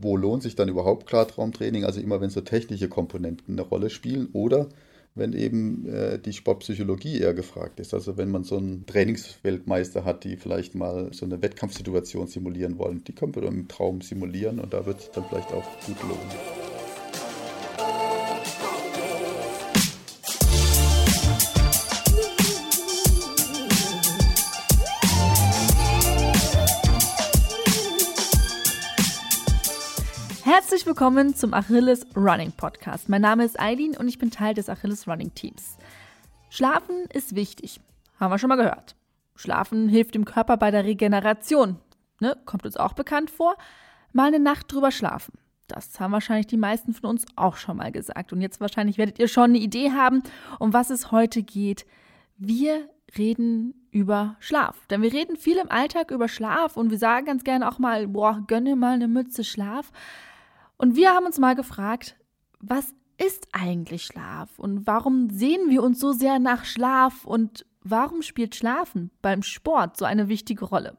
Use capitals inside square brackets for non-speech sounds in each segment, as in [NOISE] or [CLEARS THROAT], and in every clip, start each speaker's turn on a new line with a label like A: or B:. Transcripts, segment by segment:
A: wo lohnt sich dann überhaupt Klartraumtraining? Also immer, wenn so technische Komponenten eine Rolle spielen oder wenn eben äh, die Sportpsychologie eher gefragt ist. Also wenn man so einen Trainingsweltmeister hat, die vielleicht mal so eine Wettkampfsituation simulieren wollen, die können wir im Traum simulieren und da wird es dann vielleicht auch gut lohnen.
B: Herzlich willkommen zum Achilles Running Podcast. Mein Name ist Eileen und ich bin Teil des Achilles Running Teams. Schlafen ist wichtig. Haben wir schon mal gehört. Schlafen hilft dem Körper bei der Regeneration. Ne? Kommt uns auch bekannt vor. Mal eine Nacht drüber schlafen. Das haben wahrscheinlich die meisten von uns auch schon mal gesagt. Und jetzt wahrscheinlich werdet ihr schon eine Idee haben, um was es heute geht. Wir reden über Schlaf. Denn wir reden viel im Alltag über Schlaf und wir sagen ganz gerne auch mal, boah, gönne mal eine Mütze Schlaf. Und wir haben uns mal gefragt, was ist eigentlich Schlaf und warum sehen wir uns so sehr nach Schlaf und warum spielt Schlafen beim Sport so eine wichtige Rolle?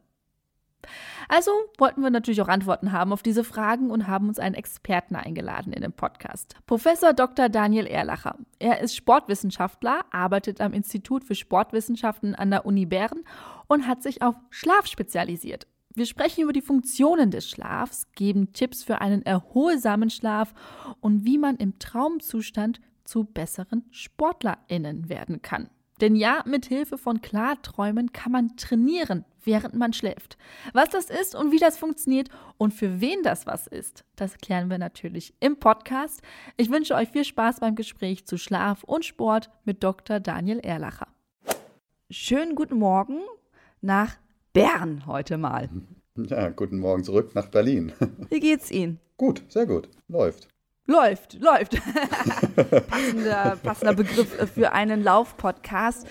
B: Also wollten wir natürlich auch Antworten haben auf diese Fragen und haben uns einen Experten eingeladen in den Podcast. Professor Dr. Daniel Erlacher. Er ist Sportwissenschaftler, arbeitet am Institut für Sportwissenschaften an der Uni Bern und hat sich auf Schlaf spezialisiert. Wir sprechen über die Funktionen des Schlafs, geben Tipps für einen erholsamen Schlaf und wie man im Traumzustand zu besseren SportlerInnen werden kann. Denn ja, mit Hilfe von Klarträumen kann man trainieren, während man schläft. Was das ist und wie das funktioniert und für wen das was ist, das klären wir natürlich im Podcast. Ich wünsche euch viel Spaß beim Gespräch zu Schlaf und Sport mit Dr. Daniel Erlacher. Schönen guten Morgen nach Bern heute mal.
A: Ja, guten Morgen zurück nach Berlin.
B: Wie geht's Ihnen?
A: Gut, sehr gut. Läuft.
B: Läuft, läuft. [LAUGHS] passender, passender Begriff für einen Lauf-Podcast.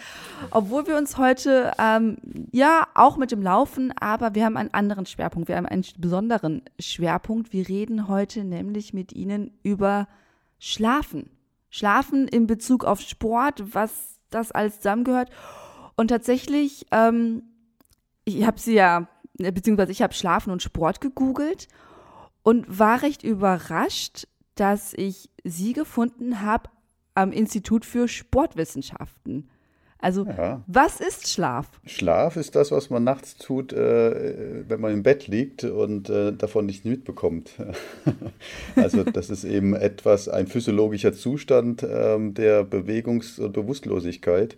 B: Obwohl wir uns heute, ähm, ja, auch mit dem Laufen, aber wir haben einen anderen Schwerpunkt. Wir haben einen besonderen Schwerpunkt. Wir reden heute nämlich mit Ihnen über Schlafen. Schlafen in Bezug auf Sport, was das alles zusammengehört. Und tatsächlich ähm, ich habe sie ja, äh, beziehungsweise ich habe Schlafen und Sport gegoogelt und war recht überrascht, dass ich sie gefunden habe am Institut für Sportwissenschaften. Also, ja. was ist Schlaf?
A: Schlaf ist das, was man nachts tut, äh, wenn man im Bett liegt und äh, davon nichts mitbekommt. [LAUGHS] also, das ist eben etwas, ein physiologischer Zustand ähm, der Bewegungs- und Bewusstlosigkeit.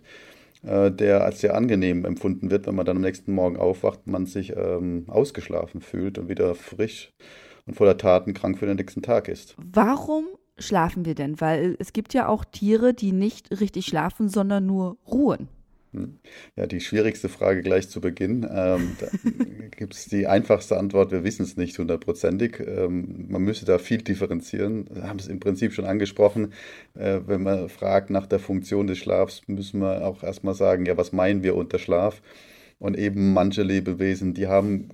A: Äh, der als sehr angenehm empfunden wird, wenn man dann am nächsten Morgen aufwacht, man sich ähm, ausgeschlafen fühlt und wieder frisch und voller Taten krank für den nächsten Tag ist.
B: Warum schlafen wir denn? Weil es gibt ja auch Tiere, die nicht richtig schlafen, sondern nur ruhen.
A: Hm. Ja, die schwierigste Frage gleich zu Beginn. Ähm, da [LAUGHS] gibt es die einfachste Antwort, wir wissen es nicht hundertprozentig. Ähm, man müsste da viel differenzieren. Wir haben es im Prinzip schon angesprochen. Äh, wenn man fragt nach der Funktion des Schlafs, müssen wir auch erstmal sagen, ja, was meinen wir unter Schlaf? Und eben manche Lebewesen, die haben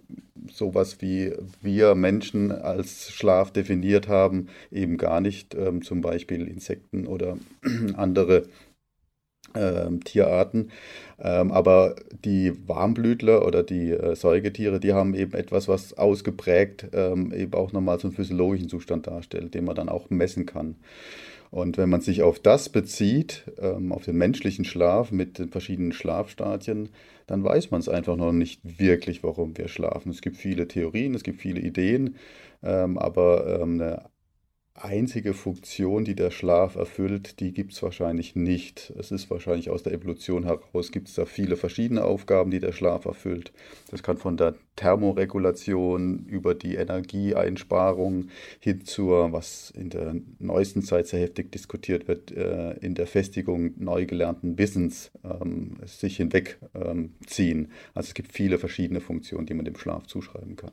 A: sowas wie wir Menschen als Schlaf definiert haben, eben gar nicht. Ähm, zum Beispiel Insekten oder [CLEARS THROAT] andere ähm, Tierarten. Ähm, aber die Warmblütler oder die äh, Säugetiere, die haben eben etwas, was ausgeprägt ähm, eben auch nochmal so einen physiologischen Zustand darstellt, den man dann auch messen kann. Und wenn man sich auf das bezieht, ähm, auf den menschlichen Schlaf mit den verschiedenen Schlafstadien, dann weiß man es einfach noch nicht wirklich, warum wir schlafen. Es gibt viele Theorien, es gibt viele Ideen, ähm, aber ähm, eine einzige Funktion, die der Schlaf erfüllt, die gibt es wahrscheinlich nicht. Es ist wahrscheinlich aus der Evolution heraus, gibt es da viele verschiedene Aufgaben, die der Schlaf erfüllt. Das kann von der Thermoregulation über die Energieeinsparung hin zur, was in der neuesten Zeit sehr heftig diskutiert wird, äh, in der Festigung neu gelernten Wissens ähm, sich hinwegziehen. Also es gibt viele verschiedene Funktionen, die man dem Schlaf zuschreiben kann.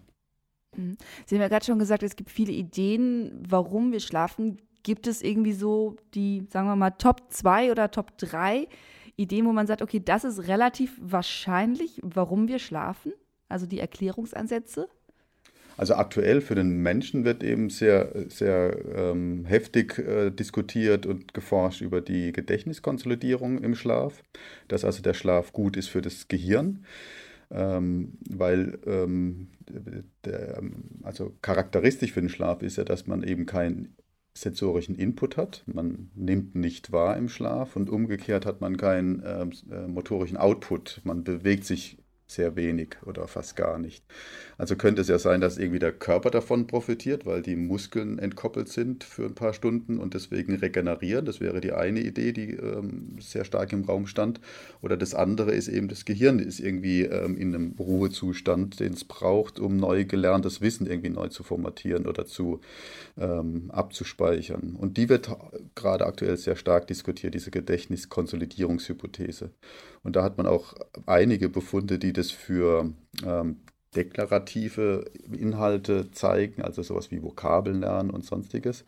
B: Mhm. Sie haben ja gerade schon gesagt, es gibt viele Ideen, warum wir schlafen. Gibt es irgendwie so die, sagen wir mal, Top 2 oder Top 3 Ideen, wo man sagt, okay, das ist relativ wahrscheinlich, warum wir schlafen? Also die Erklärungsansätze?
A: Also aktuell für den Menschen wird eben sehr, sehr ähm, heftig äh, diskutiert und geforscht über die Gedächtniskonsolidierung im Schlaf, dass also der Schlaf gut ist für das Gehirn. Ähm, weil ähm, der, also charakteristisch für den Schlaf ist ja, dass man eben keinen sensorischen Input hat. Man nimmt nicht wahr im Schlaf und umgekehrt hat man keinen ähm, äh, motorischen Output. Man bewegt sich sehr wenig oder fast gar nicht. Also könnte es ja sein, dass irgendwie der Körper davon profitiert, weil die Muskeln entkoppelt sind für ein paar Stunden und deswegen regenerieren. Das wäre die eine Idee, die ähm, sehr stark im Raum stand. Oder das andere ist eben, das Gehirn ist irgendwie ähm, in einem Ruhezustand, den es braucht, um neu gelerntes Wissen irgendwie neu zu formatieren oder zu ähm, abzuspeichern. Und die wird gerade aktuell sehr stark diskutiert, diese Gedächtniskonsolidierungshypothese. Und da hat man auch einige Befunde, die das für ähm, deklarative Inhalte zeigen, also sowas wie Vokabeln lernen und sonstiges.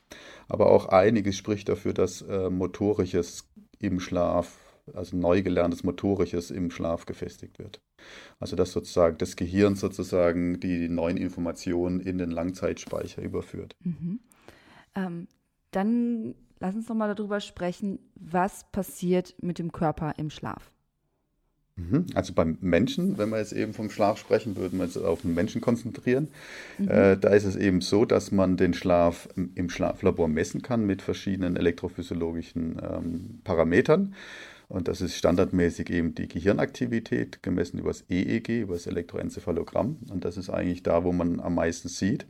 A: Aber auch einiges spricht dafür, dass äh, Motorisches im Schlaf, also neu gelerntes Motorisches im Schlaf gefestigt wird. Also dass sozusagen das Gehirn sozusagen die neuen Informationen in den Langzeitspeicher überführt.
B: Mhm. Ähm, dann lass uns noch mal darüber sprechen, was passiert mit dem Körper im Schlaf.
A: Mhm. Also beim Menschen, wenn wir jetzt eben vom Schlaf sprechen, würden wir uns auf den Menschen konzentrieren. Mhm. Äh, da ist es eben so, dass man den Schlaf im Schlaflabor messen kann mit verschiedenen elektrophysiologischen ähm, Parametern. Und das ist standardmäßig eben die Gehirnaktivität, gemessen über das EEG, über das Elektroenzephalogramm. Und das ist eigentlich da, wo man am meisten sieht,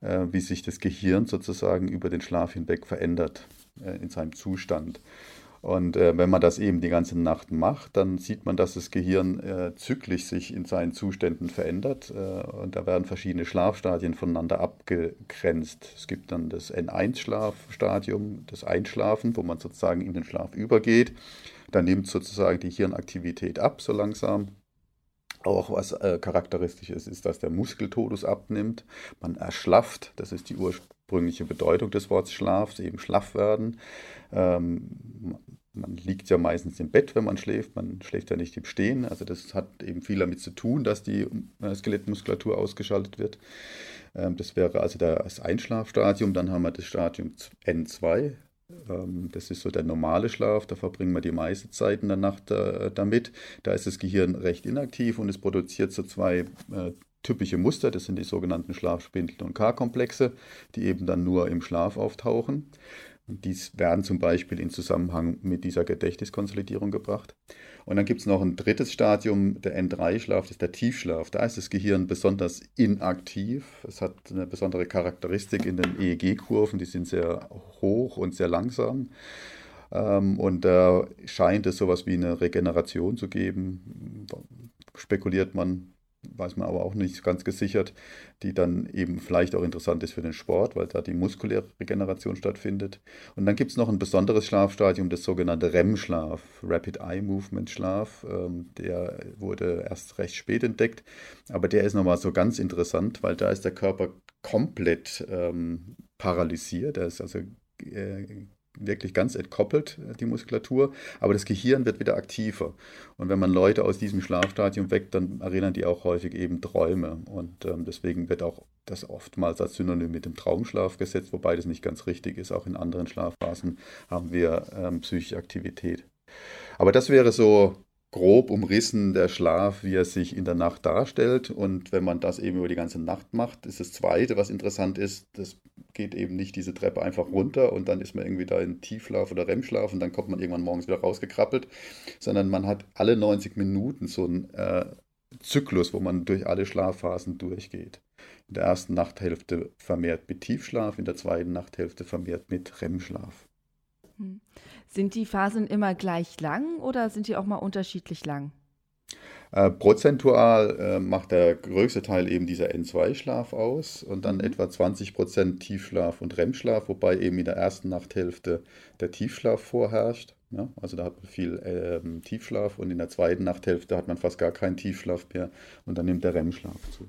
A: äh, wie sich das Gehirn sozusagen über den Schlaf hinweg verändert äh, in seinem Zustand. Und äh, wenn man das eben die ganze Nacht macht, dann sieht man, dass das Gehirn äh, zyklisch sich in seinen Zuständen verändert. Äh, und da werden verschiedene Schlafstadien voneinander abgegrenzt. Es gibt dann das N1-Schlafstadium, das Einschlafen, wo man sozusagen in den Schlaf übergeht. Da nimmt sozusagen die Hirnaktivität ab, so langsam. Auch was äh, charakteristisch ist, ist, dass der Muskeltonus abnimmt. Man erschlafft, das ist die ursprüngliche Bedeutung des Wortes Schlaf, eben schlaff werden. Ähm, man liegt ja meistens im Bett, wenn man schläft. Man schläft ja nicht im Stehen. Also das hat eben viel damit zu tun, dass die äh, Skelettmuskulatur ausgeschaltet wird. Ähm, das wäre also das Einschlafstadium. Dann haben wir das Stadium N2, ähm, das ist so der normale Schlaf, da verbringen wir die meiste Zeit in der Nacht äh, damit. Da ist das Gehirn recht inaktiv und es produziert so zwei äh, typische Muster, das sind die sogenannten Schlafspindel- und K-Komplexe, die eben dann nur im Schlaf auftauchen. Dies werden zum Beispiel in Zusammenhang mit dieser Gedächtniskonsolidierung gebracht. Und dann gibt es noch ein drittes Stadium, der N3-Schlaf, das ist der Tiefschlaf. Da ist das Gehirn besonders inaktiv. Es hat eine besondere Charakteristik in den EEG-Kurven, die sind sehr hoch und sehr langsam. Ähm, und da scheint es sowas wie eine Regeneration zu geben. Spekuliert man, weiß man aber auch nicht ganz gesichert, die dann eben vielleicht auch interessant ist für den Sport, weil da die muskuläre Regeneration stattfindet. Und dann gibt es noch ein besonderes Schlafstadium, das sogenannte REM-Schlaf, Rapid Eye Movement Schlaf. Ähm, der wurde erst recht spät entdeckt, aber der ist nochmal so ganz interessant, weil da ist der Körper komplett ähm, paralysiert. Er ist also äh, wirklich ganz entkoppelt, äh, die Muskulatur, aber das Gehirn wird wieder aktiver. Und wenn man Leute aus diesem Schlafstadium weckt, dann erinnern die auch häufig eben Träume. Und ähm, deswegen wird auch das oftmals als Synonym mit dem Traumschlaf gesetzt, wobei das nicht ganz richtig ist. Auch in anderen Schlafphasen haben wir ähm, psychische Aktivität. Aber das wäre so grob umrissen der Schlaf, wie er sich in der Nacht darstellt. Und wenn man das eben über die ganze Nacht macht, ist das Zweite, was interessant ist, das geht eben nicht diese Treppe einfach runter und dann ist man irgendwie da in Tiefschlaf oder REM-Schlaf und dann kommt man irgendwann morgens wieder rausgekrabbelt, sondern man hat alle 90 Minuten so einen äh, Zyklus, wo man durch alle Schlafphasen durchgeht. In der ersten Nachthälfte vermehrt mit Tiefschlaf, in der zweiten Nachthälfte vermehrt mit REM-Schlaf.
B: Sind die Phasen immer gleich lang oder sind die auch mal unterschiedlich lang?
A: Äh, prozentual äh, macht der größte Teil eben dieser N2-Schlaf aus und dann mhm. etwa 20% Tiefschlaf und REM-Schlaf, wobei eben in der ersten Nachthälfte der Tiefschlaf vorherrscht. Ja? Also da hat man viel ähm, Tiefschlaf und in der zweiten Nachthälfte hat man fast gar keinen Tiefschlaf mehr und dann nimmt der REM-Schlaf zu.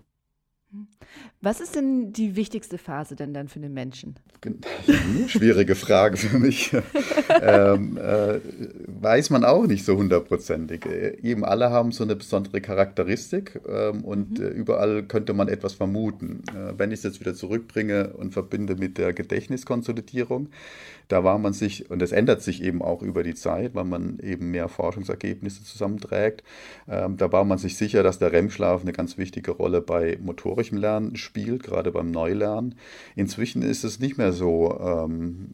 B: Was ist denn die wichtigste Phase denn dann für den Menschen? [LAUGHS]
A: Schwierige Frage für mich. [LAUGHS] ähm, äh, weiß man auch nicht so hundertprozentig. Eben alle haben so eine besondere Charakteristik ähm, und mhm. äh, überall könnte man etwas vermuten. Äh, wenn ich es jetzt wieder zurückbringe und verbinde mit der Gedächtniskonsolidierung, da war man sich, und das ändert sich eben auch über die Zeit, weil man eben mehr Forschungsergebnisse zusammenträgt, ähm, da war man sich sicher, dass der REM-Schlaf eine ganz wichtige Rolle bei motorischem Lernen spielt, gerade beim Neulernen. Inzwischen ist es nicht mehr so ähm,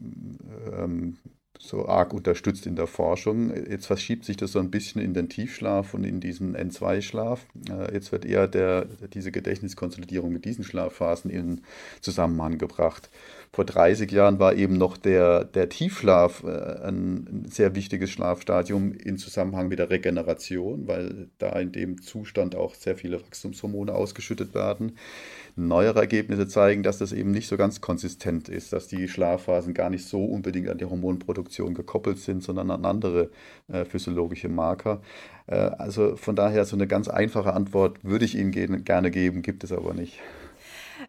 A: ähm, so arg unterstützt in der Forschung. Jetzt verschiebt sich das so ein bisschen in den Tiefschlaf und in diesen N2-Schlaf. Äh, jetzt wird eher der, diese Gedächtniskonsolidierung mit diesen Schlafphasen in Zusammenhang gebracht. Vor 30 Jahren war eben noch der, der Tiefschlaf äh, ein sehr wichtiges Schlafstadium in Zusammenhang mit der Regeneration, weil da in dem Zustand auch sehr viele Wachstumshormone ausgeschüttet werden. Neuere Ergebnisse zeigen, dass das eben nicht so ganz konsistent ist, dass die Schlafphasen gar nicht so unbedingt an die Hormonproduktion gekoppelt sind, sondern an andere äh, physiologische Marker. Äh, also von daher so eine ganz einfache Antwort würde ich Ihnen ge gerne geben, gibt es aber nicht.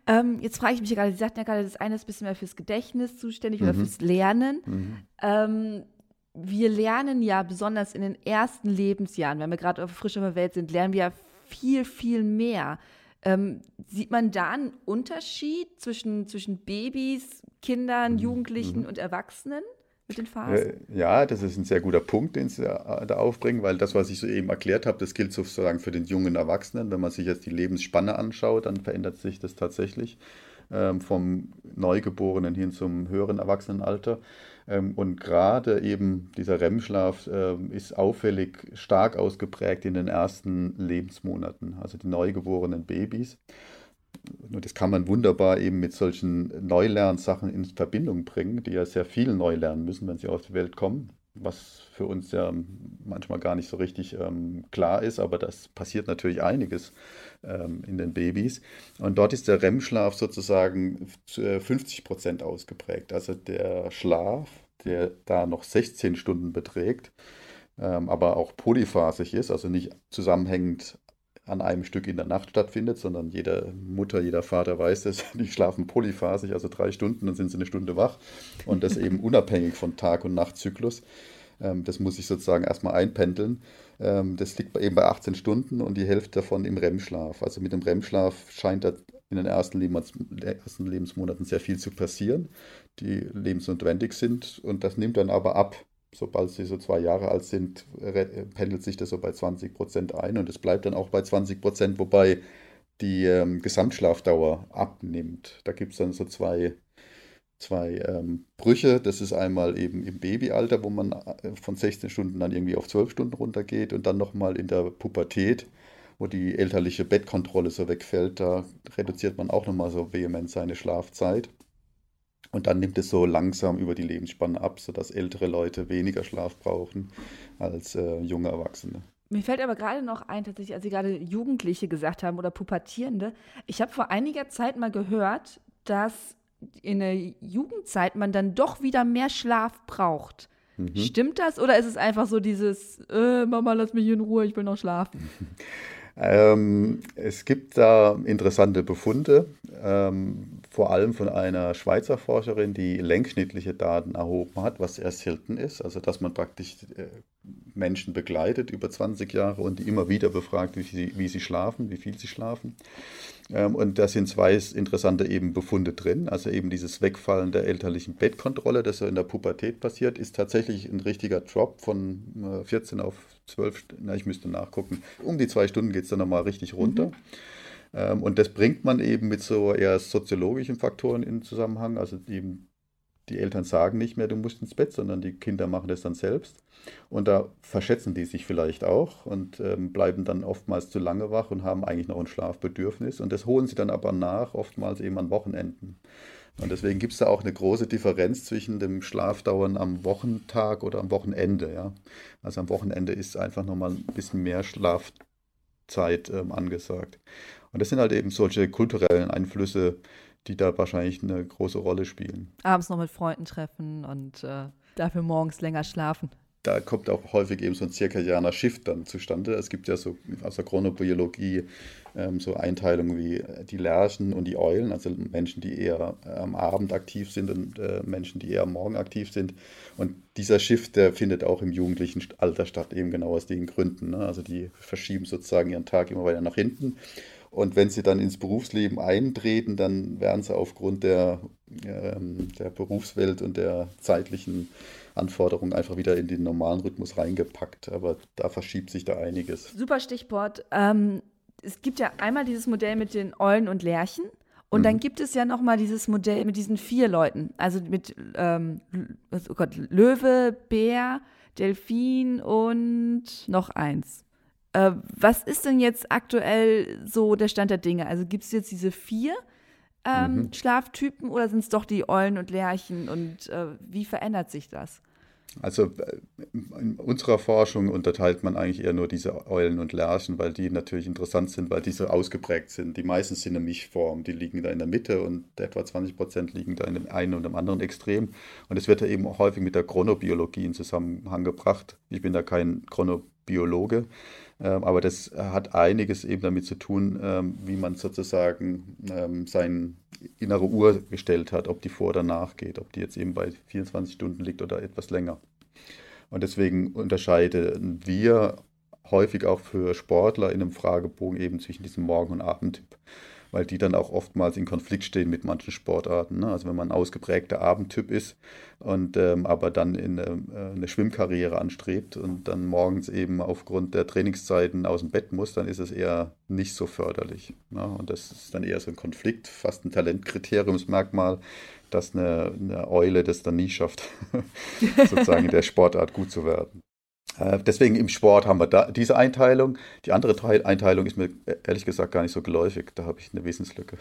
B: Ähm, jetzt frage ich mich gerade, Sie sagten ja gerade, das eine ist ein bisschen mehr fürs Gedächtnis zuständig mhm. oder fürs Lernen. Mhm. Ähm, wir lernen ja besonders in den ersten Lebensjahren, wenn wir gerade frisch auf der Welt sind, lernen wir ja viel, viel mehr. Ähm, sieht man da einen Unterschied zwischen, zwischen Babys, Kindern, mhm. Jugendlichen mhm. und Erwachsenen mit den Phasen?
A: Ja, das ist ein sehr guter Punkt, den Sie da aufbringen, weil das, was ich soeben erklärt habe, das gilt sozusagen für den jungen Erwachsenen. Wenn man sich jetzt die Lebensspanne anschaut, dann verändert sich das tatsächlich ähm, vom Neugeborenen hin zum höheren Erwachsenenalter. Ähm, und gerade eben dieser REM-Schlaf ähm, ist auffällig stark ausgeprägt in den ersten Lebensmonaten, also die neugeborenen Babys. Und das kann man wunderbar eben mit solchen Neulernsachen in Verbindung bringen, die ja sehr viel neu lernen müssen, wenn sie auf die Welt kommen, was für uns ja manchmal gar nicht so richtig ähm, klar ist, aber das passiert natürlich einiges ähm, in den Babys. Und dort ist der REM-Schlaf sozusagen 50 Prozent ausgeprägt. Also der Schlaf, der da noch 16 Stunden beträgt, ähm, aber auch polyphasig ist, also nicht zusammenhängend an einem Stück in der Nacht stattfindet, sondern jede Mutter, jeder Vater weiß das, [LAUGHS] die schlafen polyphasig, also drei Stunden, dann sind sie eine Stunde wach und das eben unabhängig von Tag- und Nachtzyklus. Ähm, das muss ich sozusagen erstmal einpendeln. Ähm, das liegt eben bei 18 Stunden und die Hälfte davon im REM-Schlaf. Also mit dem REM-Schlaf scheint da in den ersten, Lebens ersten Lebensmonaten sehr viel zu passieren, die lebensnotwendig sind und das nimmt dann aber ab. Sobald sie so zwei Jahre alt sind, pendelt sich das so bei 20 Prozent ein und es bleibt dann auch bei 20 Prozent, wobei die ähm, Gesamtschlafdauer abnimmt. Da gibt es dann so zwei zwei ähm, Brüche. Das ist einmal eben im Babyalter, wo man äh, von 16 Stunden dann irgendwie auf 12 Stunden runtergeht und dann nochmal in der Pubertät, wo die elterliche Bettkontrolle so wegfällt. Da reduziert man auch nochmal so vehement seine Schlafzeit. Und dann nimmt es so langsam über die Lebensspanne ab, sodass ältere Leute weniger Schlaf brauchen als äh, junge Erwachsene.
B: Mir fällt aber gerade noch ein, tatsächlich, als Sie gerade Jugendliche gesagt haben oder Pubertierende. Ich habe vor einiger Zeit mal gehört, dass in der Jugendzeit man dann doch wieder mehr Schlaf braucht. Mhm. Stimmt das oder ist es einfach so dieses, äh, Mama, lass mich in Ruhe, ich will noch schlafen? [LAUGHS]
A: Ähm, es gibt da interessante Befunde, ähm, vor allem von einer Schweizer Forscherin, die längsschnittliche Daten erhoben hat, was sehr selten ist. Also, dass man praktisch äh, Menschen begleitet über 20 Jahre und die immer wieder befragt, wie sie, wie sie schlafen, wie viel sie schlafen. Ähm, und da sind zwei interessante eben Befunde drin. Also eben dieses Wegfallen der elterlichen Bettkontrolle, das so in der Pubertät passiert, ist tatsächlich ein richtiger Drop von 14 äh, auf 12, na, ich müsste nachgucken. Um die zwei Stunden geht es dann nochmal richtig runter. Mhm. Ähm, und das bringt man eben mit so eher soziologischen Faktoren in Zusammenhang. Also eben die Eltern sagen nicht mehr, du musst ins Bett, sondern die Kinder machen das dann selbst. Und da verschätzen die sich vielleicht auch und ähm, bleiben dann oftmals zu lange wach und haben eigentlich noch ein Schlafbedürfnis. Und das holen sie dann aber nach, oftmals eben an Wochenenden. Und deswegen gibt es da auch eine große Differenz zwischen dem Schlafdauern am Wochentag oder am Wochenende. Ja? Also am Wochenende ist einfach nochmal ein bisschen mehr Schlafzeit ähm, angesagt. Und das sind halt eben solche kulturellen Einflüsse, die da wahrscheinlich eine große Rolle spielen.
B: Abends noch mit Freunden treffen und äh, dafür morgens länger schlafen.
A: da kommt auch häufig eben so ein zirkadianer Shift dann zustande. Es gibt ja so aus der Chronobiologie ähm, so Einteilungen wie die Lerchen und die Eulen, also Menschen, die eher am Abend aktiv sind und äh, Menschen, die eher am Morgen aktiv sind. Und dieser Shift, der findet auch im jugendlichen Alter statt, eben genau aus den Gründen. Ne? Also die verschieben sozusagen ihren Tag immer weiter nach hinten. Und wenn sie dann ins Berufsleben eintreten, dann werden sie aufgrund der, ähm, der Berufswelt und der zeitlichen Anforderungen einfach wieder in den normalen Rhythmus reingepackt. Aber da verschiebt sich da einiges.
B: Super Stichwort. Ähm, es gibt ja einmal dieses Modell mit den Eulen und Lerchen. Und mhm. dann gibt es ja noch mal dieses Modell mit diesen vier Leuten, also mit ähm, oh Gott, Löwe, Bär, Delfin und noch eins. Äh, was ist denn jetzt aktuell so der Stand der Dinge? Also gibt es jetzt diese vier ähm, mhm. Schlaftypen oder sind es doch die Eulen und Lerchen und äh, wie verändert sich das?
A: Also äh, in unserer Forschung unterteilt man eigentlich eher nur diese Eulen und Lerchen, weil die natürlich interessant sind, weil die so ausgeprägt sind. Die meisten sind eine Mischform, die liegen da in der Mitte und etwa 20 Prozent liegen da in dem einen und dem anderen Extrem. Und es wird ja eben auch häufig mit der Chronobiologie in Zusammenhang gebracht. Ich bin da kein Chronobiologe, aber das hat einiges eben damit zu tun, ähm, wie man sozusagen ähm, sein innere Uhr gestellt hat, ob die vor oder nach geht, ob die jetzt eben bei 24 Stunden liegt oder etwas länger. Und deswegen unterscheiden wir häufig auch für Sportler in einem Fragebogen eben zwischen diesem Morgen- und Abendtyp weil die dann auch oftmals in Konflikt stehen mit manchen Sportarten. Ne? Also wenn man ein ausgeprägter Abendtyp ist und ähm, aber dann in eine, äh, eine, Schwimmkarriere anstrebt und dann morgens eben aufgrund der Trainingszeiten aus dem Bett muss, dann ist es eher nicht so förderlich. Ne? Und das ist dann eher so ein Konflikt, fast ein Talentkriteriumsmerkmal, dass eine, eine Eule das dann nie schafft, [LAUGHS] sozusagen in der Sportart gut zu werden. Äh, deswegen im Sport haben wir da diese Einteilung. Die andere Einteilung ist mir ehrlich gesagt gar nicht so geläufig. Da habe ich eine Wissenslücke.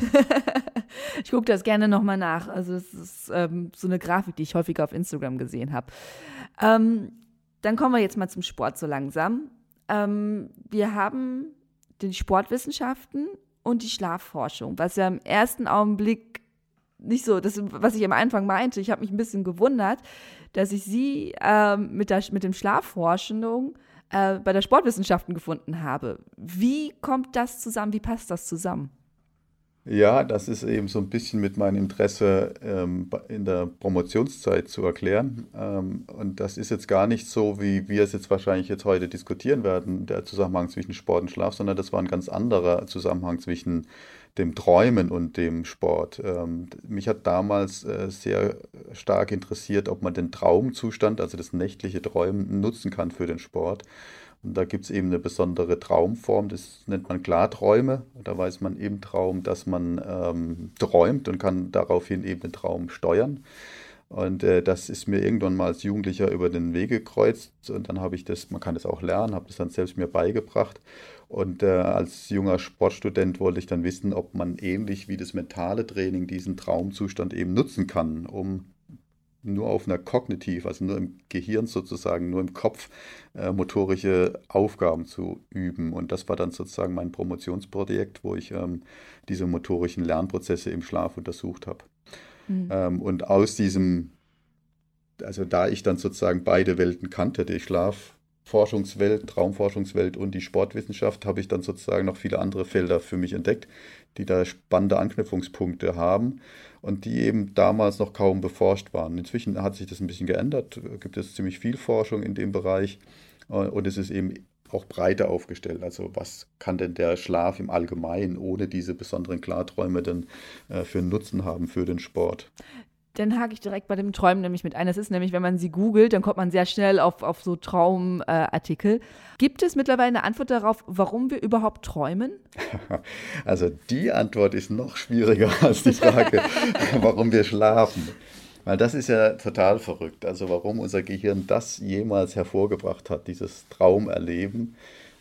A: [LAUGHS]
B: ich gucke das gerne nochmal nach. Also es ist ähm, so eine Grafik, die ich häufiger auf Instagram gesehen habe. Ähm, dann kommen wir jetzt mal zum Sport so langsam. Ähm, wir haben die Sportwissenschaften und die Schlafforschung, was ja im ersten Augenblick nicht so, das, was ich am Anfang meinte. Ich habe mich ein bisschen gewundert, dass ich sie äh, mit, der, mit dem Schlafforschung äh, bei der Sportwissenschaften gefunden habe. Wie kommt das zusammen? Wie passt das zusammen?
A: Ja, das ist eben so ein bisschen mit meinem Interesse ähm, in der Promotionszeit zu erklären. Ähm, und das ist jetzt gar nicht so, wie wir es jetzt wahrscheinlich jetzt heute diskutieren werden, der Zusammenhang zwischen Sport und Schlaf, sondern das war ein ganz anderer Zusammenhang zwischen dem Träumen und dem Sport. Ähm, mich hat damals äh, sehr stark interessiert, ob man den Traumzustand, also das nächtliche Träumen, nutzen kann für den Sport. Und da gibt es eben eine besondere Traumform, das nennt man Klarträume. Da weiß man im Traum, dass man ähm, träumt und kann daraufhin eben den Traum steuern. Und äh, das ist mir irgendwann mal als Jugendlicher über den Weg gekreuzt. Und dann habe ich das, man kann das auch lernen, habe das dann selbst mir beigebracht. Und äh, als junger Sportstudent wollte ich dann wissen, ob man ähnlich wie das mentale Training diesen Traumzustand eben nutzen kann, um nur auf einer kognitiv, also nur im Gehirn sozusagen, nur im Kopf äh, motorische Aufgaben zu üben. Und das war dann sozusagen mein Promotionsprojekt, wo ich ähm, diese motorischen Lernprozesse im Schlaf untersucht habe. Mhm. Ähm, und aus diesem, also da ich dann sozusagen beide Welten kannte, die Schlaf, Forschungswelt, Traumforschungswelt und die Sportwissenschaft habe ich dann sozusagen noch viele andere Felder für mich entdeckt, die da spannende Anknüpfungspunkte haben und die eben damals noch kaum beforscht waren. Inzwischen hat sich das ein bisschen geändert, gibt es ziemlich viel Forschung in dem Bereich und es ist eben auch breiter aufgestellt. Also was kann denn der Schlaf im Allgemeinen ohne diese besonderen Klarträume denn äh, für einen Nutzen haben für den Sport?
B: Dann hake ich direkt bei dem Träumen nämlich mit ein. Das ist nämlich, wenn man sie googelt, dann kommt man sehr schnell auf, auf so Traumartikel. Äh, Gibt es mittlerweile eine Antwort darauf, warum wir überhaupt träumen? [LAUGHS]
A: Also die Antwort ist noch schwieriger [LAUGHS] als die Frage, [LAUGHS] warum wir schlafen. Weil das ist ja total verrückt. Also warum unser Gehirn das jemals hervorgebracht hat, dieses Traumerleben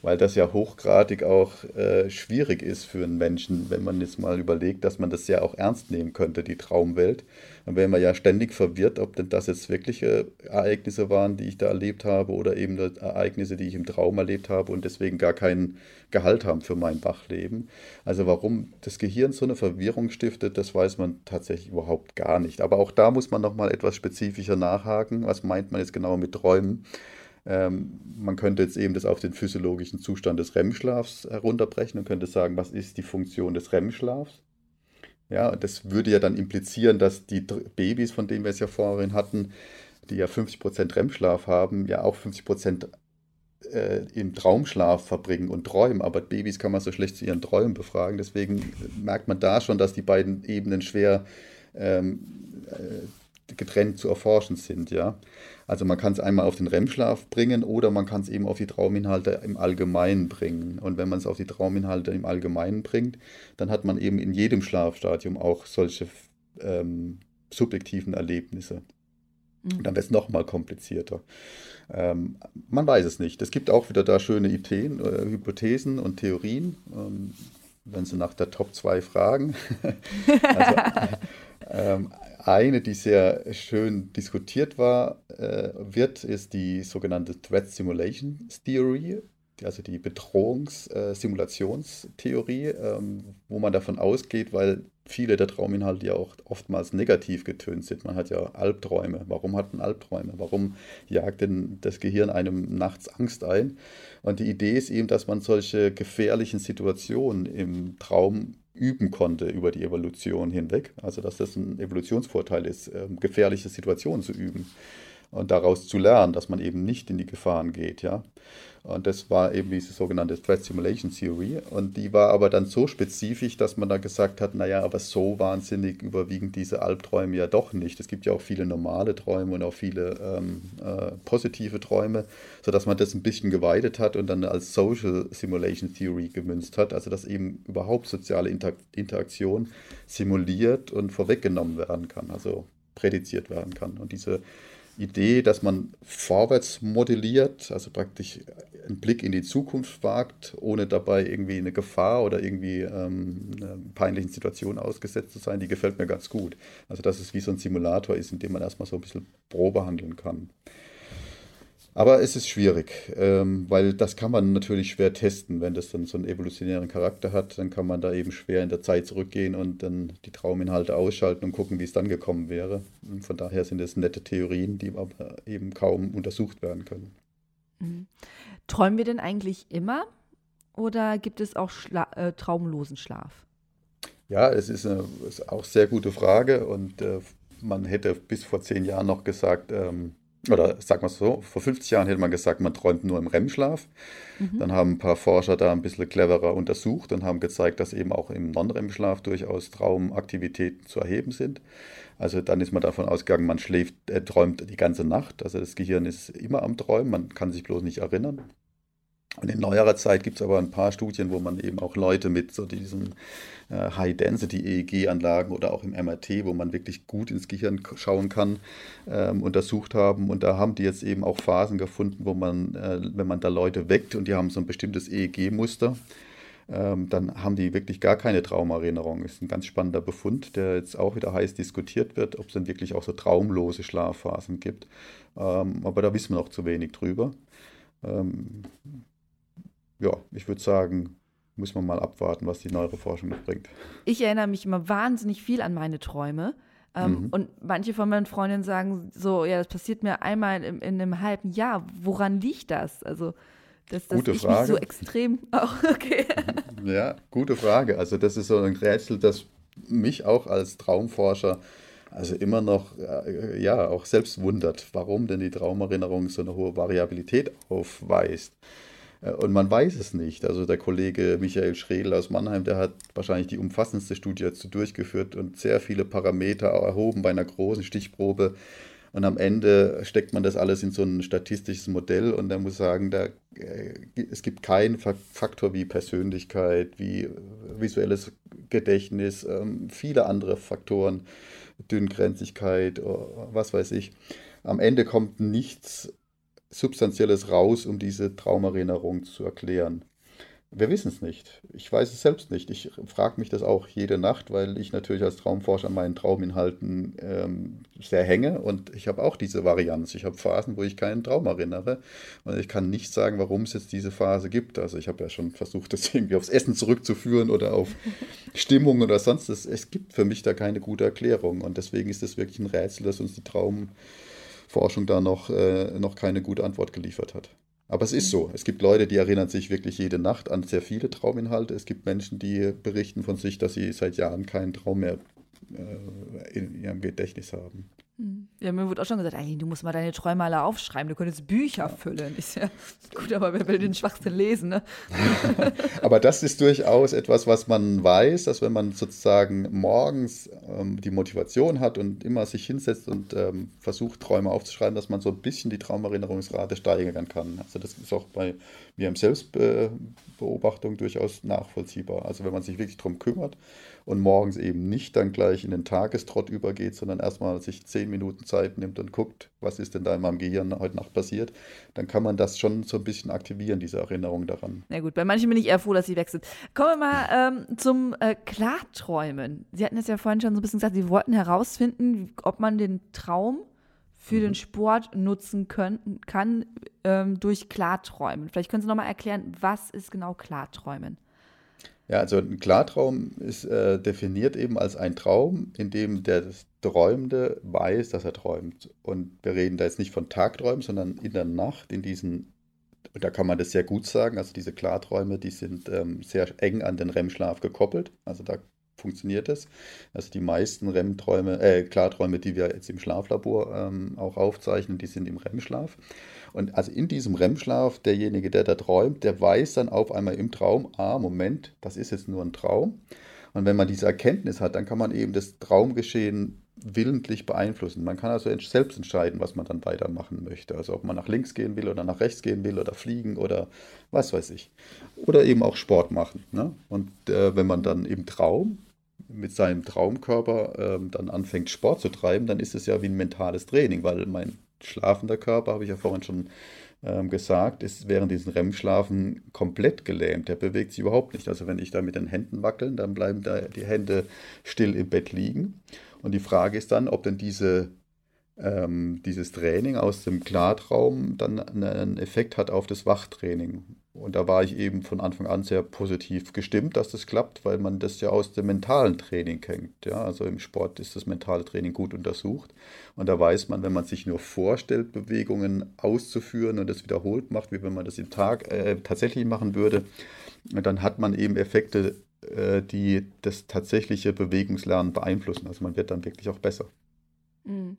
A: weil das ja hochgradig auch äh, schwierig ist für einen Menschen, wenn man jetzt mal überlegt, dass man das ja auch ernst nehmen könnte, die Traumwelt. Dann wäre man ja ständig verwirrt, ob denn das jetzt wirkliche Ereignisse waren, die ich da erlebt habe oder eben Ereignisse, die ich im Traum erlebt habe und deswegen gar keinen Gehalt haben für mein Wachleben. Also warum das Gehirn so eine Verwirrung stiftet, das weiß man tatsächlich überhaupt gar nicht. Aber auch da muss man nochmal etwas spezifischer nachhaken. Was meint man jetzt genau mit Träumen? Ähm, man könnte jetzt eben das auf den physiologischen Zustand des REM-Schlafs herunterbrechen und könnte sagen, was ist die Funktion des REM-Schlafs? Ja, das würde ja dann implizieren, dass die Babys, von denen wir es ja vorhin hatten, die ja 50% REM-Schlaf haben, ja auch 50% äh, im Traumschlaf verbringen und träumen. Aber Babys kann man so schlecht zu ihren Träumen befragen. Deswegen merkt man da schon, dass die beiden Ebenen schwer ähm, äh, getrennt zu erforschen sind. Ja? Also man kann es einmal auf den REM-Schlaf bringen oder man kann es eben auf die Trauminhalte im Allgemeinen bringen. Und wenn man es auf die Trauminhalte im Allgemeinen bringt, dann hat man eben in jedem Schlafstadium auch solche ähm, subjektiven Erlebnisse. Mhm. Dann wird es nochmal komplizierter. Ähm, man weiß es nicht. Es gibt auch wieder da schöne Ideen, äh, Hypothesen und Theorien. Ähm, wenn Sie nach der Top 2 fragen. [LAUGHS] also, [LAUGHS] ähm, eine, die sehr schön diskutiert war, äh, wird, ist die sogenannte Threat Simulation Theory, also die Bedrohungssimulationstheorie, äh, ähm, wo man davon ausgeht, weil viele der Trauminhalte ja auch oftmals negativ getönt sind. Man hat ja Albträume. Warum hat man Albträume? Warum jagt denn das Gehirn einem nachts Angst ein? Und die Idee ist eben, dass man solche gefährlichen Situationen im Traum üben konnte über die Evolution hinweg. Also dass das ein Evolutionsvorteil ist, ähm, gefährliche Situationen zu üben und daraus zu lernen, dass man eben nicht in die Gefahren geht, ja. Und das war eben diese sogenannte Threat Simulation Theory. Und die war aber dann so spezifisch, dass man da gesagt hat, naja, aber so wahnsinnig überwiegen diese Albträume ja doch nicht. Es gibt ja auch viele normale Träume und auch viele ähm, äh, positive Träume, sodass man das ein bisschen geweitet hat und dann als Social Simulation Theory gemünzt hat. Also dass eben überhaupt soziale Inter Interaktion simuliert und vorweggenommen werden kann, also prädiziert werden kann. Und diese Idee, dass man vorwärts modelliert, also praktisch einen Blick in die Zukunft wagt, ohne dabei irgendwie eine Gefahr oder irgendwie ähm, einer peinlichen Situation ausgesetzt zu sein, die gefällt mir ganz gut. Also dass es wie so ein Simulator ist, in dem man erstmal so ein bisschen Probe handeln kann. Aber es ist schwierig, ähm, weil das kann man natürlich schwer testen. Wenn das dann so einen evolutionären Charakter hat, dann kann man da eben schwer in der Zeit zurückgehen und dann die Trauminhalte ausschalten und gucken, wie es dann gekommen wäre. Und von daher sind es nette Theorien, die aber eben kaum untersucht werden können.
B: Mhm. Träumen wir denn eigentlich immer oder gibt es auch Schla äh, traumlosen Schlaf?
A: Ja, es ist, eine, ist auch sehr gute Frage und äh, man hätte bis vor zehn Jahren noch gesagt, ähm, oder wir es so, vor 50 Jahren hätte man gesagt, man träumt nur im REM-Schlaf. Mhm. Dann haben ein paar Forscher da ein bisschen cleverer untersucht und haben gezeigt, dass eben auch im Non-REM-Schlaf durchaus Traumaktivitäten zu erheben sind. Also dann ist man davon ausgegangen, man schläft, äh, träumt die ganze Nacht. Also das Gehirn ist immer am Träumen, man kann sich bloß nicht erinnern. Und in neuerer Zeit gibt es aber ein paar Studien, wo man eben auch Leute mit so diesen äh, High-Density-EEG-Anlagen oder auch im MRT, wo man wirklich gut ins Gehirn schauen kann, ähm, untersucht haben. Und da haben die jetzt eben auch Phasen gefunden, wo man, äh, wenn man da Leute weckt und die haben so ein bestimmtes EEG-Muster, ähm, dann haben die wirklich gar keine Traumerinnerung. Ist ein ganz spannender Befund, der jetzt auch wieder heiß diskutiert wird, ob es dann wirklich auch so traumlose Schlafphasen gibt. Ähm, aber da wissen wir noch zu wenig drüber. Ja, ich würde sagen, muss man mal abwarten, was die neuere Forschung bringt.
B: Ich erinnere mich immer wahnsinnig viel an meine Träume. Ähm, mhm. Und manche von meinen Freundinnen sagen so, ja, das passiert mir einmal in, in einem halben Jahr. Woran liegt das? Also, dass, dass
A: gute
B: ich
A: Frage.
B: mich so extrem [LAUGHS] auch, okay.
A: Ja, gute Frage. Also das ist so ein Rätsel, das mich auch als Traumforscher also immer noch, äh, ja, auch selbst wundert, warum denn die Traumerinnerung so eine hohe Variabilität aufweist. Äh, und man weiß es nicht. Also der Kollege Michael Schredl aus Mannheim, der hat wahrscheinlich die umfassendste Studie dazu durchgeführt und sehr viele Parameter erhoben bei einer großen Stichprobe. Und am Ende steckt man das alles in so ein statistisches Modell und er muss sagen, da, äh, es gibt keinen Faktor wie Persönlichkeit, wie visuelles Gedächtnis, ähm, viele andere Faktoren, Dünngrenzigkeit, was weiß ich. Am Ende kommt nichts Substanzielles raus, um diese Traumerinnerung zu erklären? Wir wissen es nicht. Ich weiß es selbst nicht. Ich frage mich das auch jede Nacht, weil ich natürlich als Traumforscher an meinen Trauminhalten ähm, sehr hänge und ich habe auch diese Varianz. Ich habe Phasen, wo ich keinen Traum erinnere und ich kann nicht sagen, warum es jetzt diese Phase gibt. Also ich habe ja schon versucht, das irgendwie aufs Essen zurückzuführen oder auf [LAUGHS] Stimmung oder sonst. Es gibt für mich da keine gute Erklärung und deswegen ist es wirklich ein Rätsel, dass uns die Traumforschung da noch, äh, noch keine gute Antwort geliefert hat. Aber es ist so. Es gibt Leute, die erinnern sich wirklich jede Nacht an sehr viele Trauminhalte. Es gibt Menschen, die berichten von sich, dass sie seit Jahren keinen Traum mehr äh, in ihrem Gedächtnis haben.
B: Hm. Ja, mir wurde auch schon gesagt, ey, du musst mal deine Träume alle aufschreiben, du könntest Bücher ja. füllen. Ich ja, gut, aber wer will den Schwachsinn lesen, ne? [LAUGHS]
A: aber das ist durchaus etwas, was man weiß, dass wenn man sozusagen morgens ähm, die Motivation hat und immer sich hinsetzt und ähm, versucht, Träume aufzuschreiben, dass man so ein bisschen die Traumerinnerungsrate steigern kann. Also das ist auch bei mir im Selbstbeobachtung durchaus nachvollziehbar. Also wenn man sich wirklich darum kümmert und morgens eben nicht dann gleich in den Tagestrott übergeht, sondern erstmal sich zehn Minuten Zeit nimmt und guckt, was ist denn da in meinem Gehirn heute Nacht passiert, dann kann man das schon so ein bisschen aktivieren, diese Erinnerung daran.
B: Na gut, bei manchen bin ich eher froh, dass sie wechselt. Kommen wir mal ähm, zum äh, Klarträumen. Sie hatten es ja vorhin schon so ein bisschen gesagt, Sie wollten herausfinden, ob man den Traum für mhm. den Sport nutzen können, kann ähm, durch Klarträumen. Vielleicht können Sie noch mal erklären, was ist genau Klarträumen?
A: Ja, also ein Klartraum ist äh, definiert eben als ein Traum, in dem der Träumende weiß, dass er träumt. Und wir reden da jetzt nicht von Tagträumen, sondern in der Nacht, in diesen, da kann man das sehr gut sagen, also diese Klarträume, die sind ähm, sehr eng an den REM-Schlaf gekoppelt. Also da funktioniert es. Also die meisten REM-Träume, äh, Klarträume, die wir jetzt im Schlaflabor ähm, auch aufzeichnen, die sind im REM-Schlaf. Und also in diesem REM-Schlaf, derjenige, der da träumt, der weiß dann auf einmal im Traum, ah, Moment, das ist jetzt nur ein Traum. Und wenn man diese Erkenntnis hat, dann kann man eben das Traumgeschehen willentlich beeinflussen. Man kann also selbst entscheiden, was man dann weitermachen möchte. Also ob man nach links gehen will oder nach rechts gehen will oder fliegen oder was weiß ich. Oder eben auch Sport machen. Ne? Und äh, wenn man dann im Traum mit seinem Traumkörper äh, dann anfängt Sport zu treiben, dann ist es ja wie ein mentales Training, weil mein schlafender Körper, habe ich ja vorhin schon ähm, gesagt, ist während diesen REM-Schlafen komplett gelähmt. Der bewegt sich überhaupt nicht. Also wenn ich da mit den Händen wackeln, dann bleiben da die Hände still im Bett liegen. Und die Frage ist dann, ob denn diese ähm, dieses Training aus dem Klartraum dann einen Effekt hat auf das Wachtraining. Und da war ich eben von Anfang an sehr positiv gestimmt, dass das klappt, weil man das ja aus dem mentalen Training kennt. Ja, also im Sport ist das mentale Training gut untersucht. Und da weiß man, wenn man sich nur vorstellt, Bewegungen auszuführen und das wiederholt macht, wie wenn man das im Tag äh, tatsächlich machen würde, dann hat man eben Effekte, äh, die das tatsächliche Bewegungslernen beeinflussen. Also man wird dann wirklich auch besser.
B: Mhm.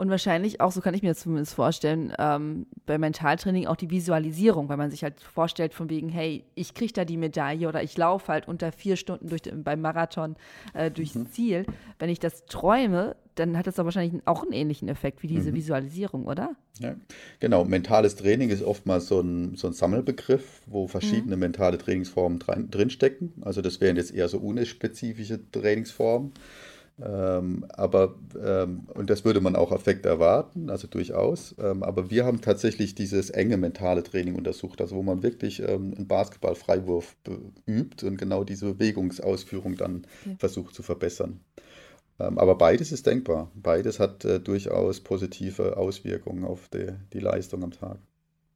B: Und wahrscheinlich auch, so kann ich mir das zumindest vorstellen, ähm, bei Mentaltraining auch die Visualisierung, weil man sich halt vorstellt von wegen, hey, ich kriege da die Medaille oder ich laufe halt unter vier Stunden durch, beim Marathon äh, durchs mhm. Ziel. Wenn ich das träume, dann hat das doch wahrscheinlich auch einen ähnlichen Effekt wie diese mhm. Visualisierung, oder?
A: Ja, genau. Mentales Training ist oftmals so ein, so ein Sammelbegriff, wo verschiedene mhm. mentale Trainingsformen drinstecken. Also das wären jetzt eher so unespezifische Trainingsformen. Ähm, aber, ähm, und das würde man auch Effekt erwarten, also durchaus. Ähm, aber wir haben tatsächlich dieses enge mentale Training untersucht, also wo man wirklich ähm, einen Basketballfreiwurf übt und genau diese Bewegungsausführung dann okay. versucht zu verbessern. Ähm, aber beides ist denkbar. Beides hat äh, durchaus positive Auswirkungen auf die, die Leistung am Tag.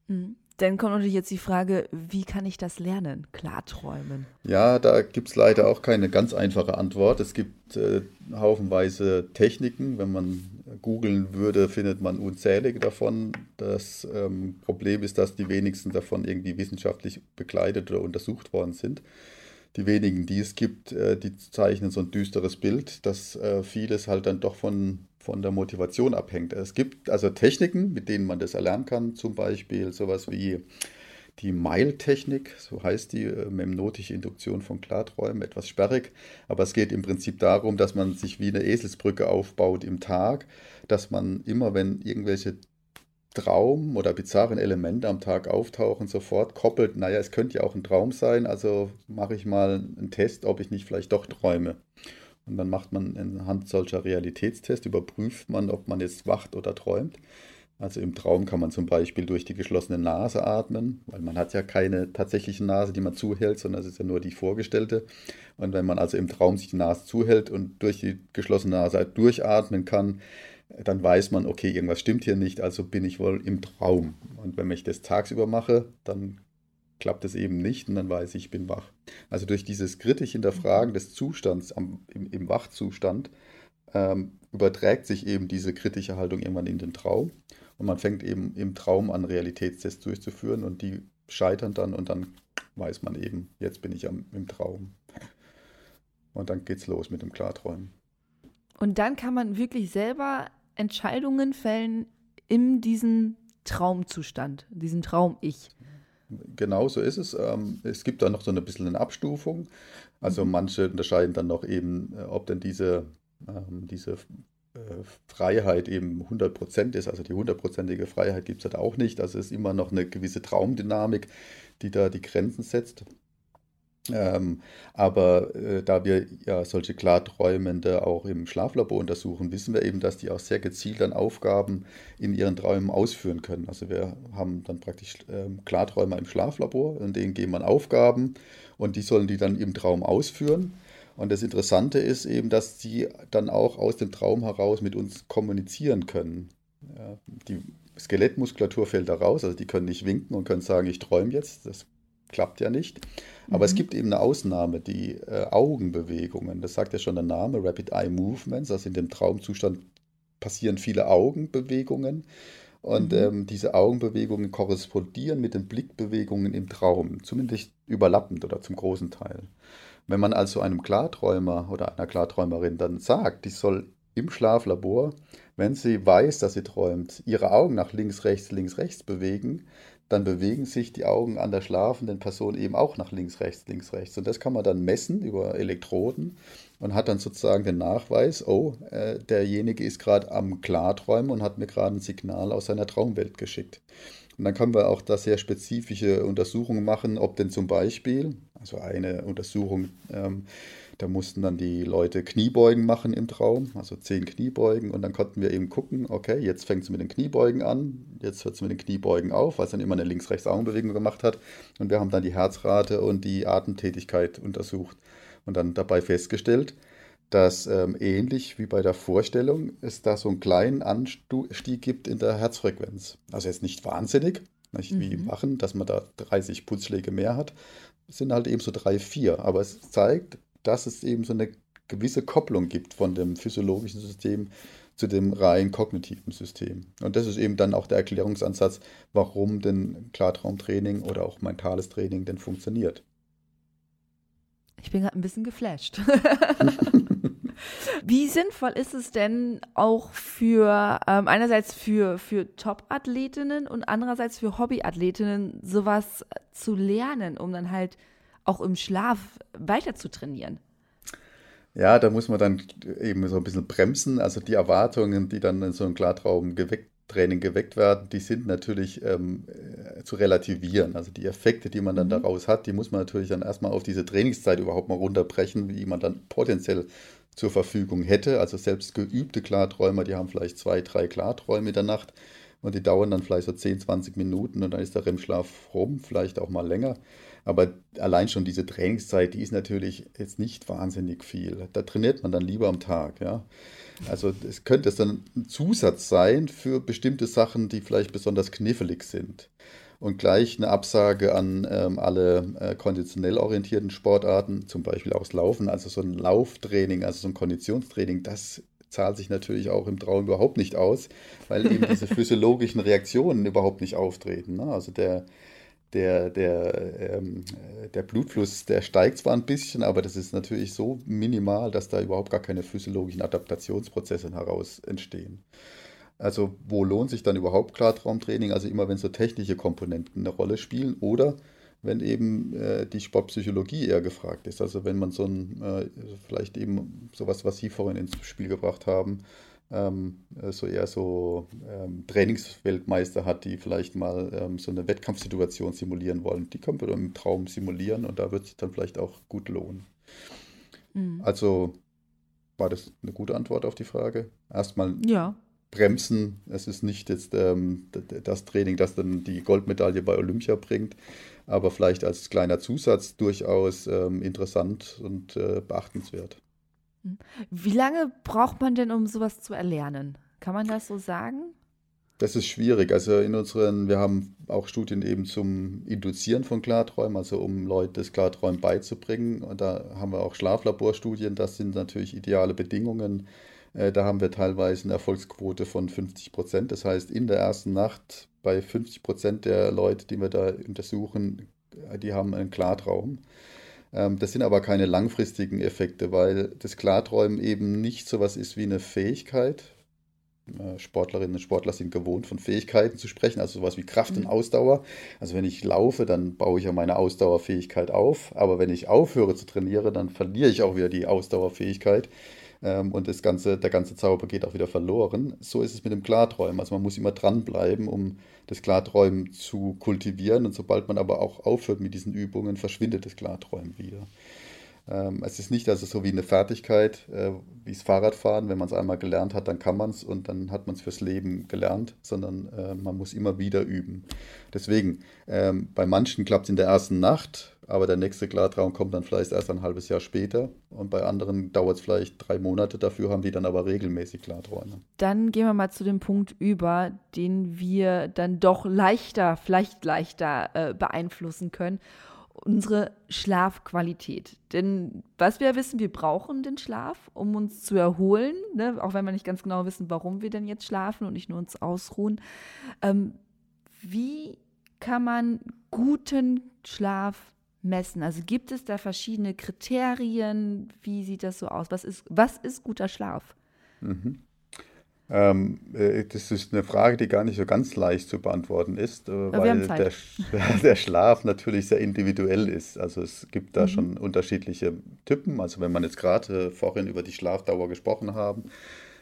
B: Mhm. Dann kommt natürlich jetzt die Frage, wie kann ich das lernen? Klarträumen.
A: Ja, da gibt es leider auch keine ganz einfache Antwort. Es gibt äh, haufenweise Techniken. Wenn man googeln würde, findet man unzählige davon. Das ähm, Problem ist, dass die wenigsten davon irgendwie wissenschaftlich begleitet oder untersucht worden sind. Die wenigen, die es gibt, äh, die zeichnen so ein düsteres Bild, dass äh, vieles halt dann doch von von der Motivation abhängt. Es gibt also Techniken, mit denen man das erlernen kann, zum Beispiel sowas wie die Mile-Technik, so heißt die äh, memnotische Induktion von Klarträumen, etwas sperrig, aber es geht im Prinzip darum, dass man sich wie eine Eselsbrücke aufbaut im Tag, dass man immer, wenn irgendwelche Traum- oder bizarren Elemente am Tag auftauchen, sofort koppelt, naja, es könnte ja auch ein Traum sein, also mache ich mal einen Test, ob ich nicht vielleicht doch träume. Und dann macht man anhand solcher Realitätstests, überprüft man, ob man jetzt wacht oder träumt. Also im Traum kann man zum Beispiel durch die geschlossene Nase atmen, weil man hat ja keine tatsächliche Nase, die man zuhält, sondern es ist ja nur die vorgestellte. Und wenn man also im Traum sich die Nase zuhält und durch die geschlossene Nase durchatmen kann, dann weiß man, okay, irgendwas stimmt hier nicht, also bin ich wohl im Traum. Und wenn ich das tagsüber mache, dann klappt es eben nicht und dann weiß ich, ich bin wach. Also durch dieses kritisch Hinterfragen des Zustands am, im, im Wachzustand ähm, überträgt sich eben diese kritische Haltung irgendwann in den Traum und man fängt eben im Traum an, Realitätstests durchzuführen und die scheitern dann und dann weiß man eben, jetzt bin ich am, im Traum. Und dann geht's los mit dem Klarträumen.
B: Und dann kann man wirklich selber Entscheidungen fällen in diesem Traumzustand, diesem Traum-Ich.
A: Genau so ist es. Ähm, es gibt da noch so ein bisschen eine Abstufung. Also mhm. manche unterscheiden dann noch eben, äh, ob denn diese, ähm, diese äh, Freiheit eben 100% ist. Also die hundertprozentige Freiheit gibt es halt auch nicht. Also es ist immer noch eine gewisse Traumdynamik, die da die Grenzen setzt. Ähm, aber äh, da wir ja solche Klarträumende auch im Schlaflabor untersuchen, wissen wir eben, dass die auch sehr gezielt dann Aufgaben in ihren Träumen ausführen können. Also wir haben dann praktisch ähm, Klarträumer im Schlaflabor, in denen geben man Aufgaben und die sollen die dann im Traum ausführen. Und das Interessante ist eben, dass sie dann auch aus dem Traum heraus mit uns kommunizieren können. Ja, die Skelettmuskulatur fällt da raus, also die können nicht winken und können sagen, ich träume jetzt. Das klappt ja nicht. Aber mhm. es gibt eben eine Ausnahme, die äh, Augenbewegungen. Das sagt ja schon der Name, Rapid Eye Movements. Also in dem Traumzustand passieren viele Augenbewegungen. Und mhm. ähm, diese Augenbewegungen korrespondieren mit den Blickbewegungen im Traum, zumindest überlappend oder zum großen Teil. Wenn man also einem Klarträumer oder einer Klarträumerin dann sagt, die soll im Schlaflabor, wenn sie weiß, dass sie träumt, ihre Augen nach links, rechts, links, rechts bewegen, dann bewegen sich die Augen an der schlafenden Person eben auch nach links, rechts, links, rechts. Und das kann man dann messen über Elektroden und hat dann sozusagen den Nachweis, oh, äh, derjenige ist gerade am Klarträumen und hat mir gerade ein Signal aus seiner Traumwelt geschickt. Und dann können wir auch da sehr spezifische Untersuchungen machen, ob denn zum Beispiel, also eine Untersuchung, ähm, da mussten dann die Leute Kniebeugen machen im Traum, also zehn Kniebeugen. Und dann konnten wir eben gucken, okay, jetzt fängt es mit den Kniebeugen an, jetzt hört es mit den Kniebeugen auf, weil es dann immer eine Links-Rechts-Augenbewegung gemacht hat. Und wir haben dann die Herzrate und die Atemtätigkeit untersucht und dann dabei festgestellt, dass ähm, ähnlich wie bei der Vorstellung es da so einen kleinen Anstieg gibt in der Herzfrequenz. Also jetzt nicht wahnsinnig, nicht mhm. wie Wachen, dass man da 30 Pulsschläge mehr hat. Es sind halt eben so drei, vier. Aber es zeigt, dass es eben so eine gewisse Kopplung gibt von dem physiologischen System zu dem rein kognitiven System. Und das ist eben dann auch der Erklärungsansatz, warum denn Klartraumtraining oder auch mentales Training denn funktioniert.
B: Ich bin gerade ein bisschen geflasht. [LAUGHS] Wie sinnvoll ist es denn auch für ähm, einerseits für, für Top-Athletinnen und andererseits für Hobby-Athletinnen sowas zu lernen, um dann halt auch im Schlaf weiter zu trainieren?
A: Ja, da muss man dann eben so ein bisschen bremsen. Also die Erwartungen, die dann in so einem Klartraum geweckt Training geweckt werden, die sind natürlich ähm, äh, zu relativieren. Also die Effekte, die man dann mhm. daraus hat, die muss man natürlich dann erstmal auf diese Trainingszeit überhaupt mal runterbrechen, wie man dann potenziell zur Verfügung hätte. Also selbst geübte Klarträumer, die haben vielleicht zwei, drei Klarträume in der Nacht und die dauern dann vielleicht so 10, 20 Minuten und dann ist der REM-Schlaf rum, vielleicht auch mal länger. Aber allein schon diese Trainingszeit, die ist natürlich jetzt nicht wahnsinnig viel. Da trainiert man dann lieber am Tag, ja. Also es könnte es dann ein Zusatz sein für bestimmte Sachen, die vielleicht besonders knifflig sind. Und gleich eine Absage an ähm, alle äh, konditionell orientierten Sportarten, zum Beispiel auch das Laufen, also so ein Lauftraining, also so ein Konditionstraining, das zahlt sich natürlich auch im Traum überhaupt nicht aus, weil eben diese [LAUGHS] physiologischen Reaktionen überhaupt nicht auftreten. Ne? Also der, der, der, ähm, der Blutfluss, der steigt zwar ein bisschen, aber das ist natürlich so minimal, dass da überhaupt gar keine physiologischen Adaptationsprozesse heraus entstehen. Also wo lohnt sich dann überhaupt Klartraumtraining? Also immer, wenn so technische Komponenten eine Rolle spielen oder wenn eben äh, die Sportpsychologie eher gefragt ist. Also wenn man so ein, äh, vielleicht eben sowas, was Sie vorhin ins Spiel gebracht haben, ähm, so eher so ähm, Trainingsweltmeister hat, die vielleicht mal ähm, so eine Wettkampfsituation simulieren wollen. Die können wir dann im Traum simulieren und da wird sich dann vielleicht auch gut lohnen. Mhm. Also war das eine gute Antwort auf die Frage? Erstmal
B: ja.
A: bremsen. Es ist nicht jetzt ähm, das Training, das dann die Goldmedaille bei Olympia bringt, aber vielleicht als kleiner Zusatz durchaus ähm, interessant und äh, beachtenswert.
B: Wie lange braucht man denn, um sowas zu erlernen? Kann man das so sagen?
A: Das ist schwierig. Also in unseren, wir haben auch Studien eben zum Induzieren von Klarträumen, also um Leute das Klarträumen beizubringen. Und da haben wir auch Schlaflaborstudien. Das sind natürlich ideale Bedingungen. Äh, da haben wir teilweise eine Erfolgsquote von 50 Prozent. Das heißt, in der ersten Nacht bei 50 Prozent der Leute, die wir da untersuchen, die haben einen Klartraum. Ähm, das sind aber keine langfristigen Effekte, weil das Klarträumen eben nicht so was ist wie eine Fähigkeit, äh, Sportlerinnen und Sportler sind gewohnt, von Fähigkeiten zu sprechen, also sowas wie Kraft und mhm. Ausdauer. Also wenn ich laufe, dann baue ich ja meine Ausdauerfähigkeit auf, aber wenn ich aufhöre zu trainieren, dann verliere ich auch wieder die Ausdauerfähigkeit ähm, und das ganze, der ganze Zauber geht auch wieder verloren. So ist es mit dem Klarträumen. Also man muss immer dranbleiben, um das Klarträumen zu kultivieren und sobald man aber auch aufhört mit diesen Übungen, verschwindet das Klarträumen wieder. Ähm, es ist nicht also so wie eine Fertigkeit, äh, wie das Fahrradfahren. Wenn man es einmal gelernt hat, dann kann man es und dann hat man es fürs Leben gelernt, sondern äh, man muss immer wieder üben. Deswegen, ähm, bei manchen klappt es in der ersten Nacht, aber der nächste Klartraum kommt dann vielleicht erst ein halbes Jahr später und bei anderen dauert es vielleicht drei Monate. Dafür haben die dann aber regelmäßig Klarträume.
B: Dann gehen wir mal zu dem Punkt über, den wir dann doch leichter, vielleicht leichter äh, beeinflussen können unsere Schlafqualität. Denn was wir wissen, wir brauchen den Schlaf, um uns zu erholen, ne? auch wenn wir nicht ganz genau wissen, warum wir denn jetzt schlafen und nicht nur uns ausruhen. Ähm, wie kann man guten Schlaf messen? Also gibt es da verschiedene Kriterien? Wie sieht das so aus? Was ist, was ist guter Schlaf?
A: Mhm. Ähm, äh, das ist eine Frage, die gar nicht so ganz leicht zu beantworten ist, äh, weil der, [LAUGHS] der, Schlaf natürlich sehr individuell ist. Also es gibt da mhm. schon unterschiedliche Typen. Also wenn man jetzt gerade vorhin über die Schlafdauer gesprochen haben,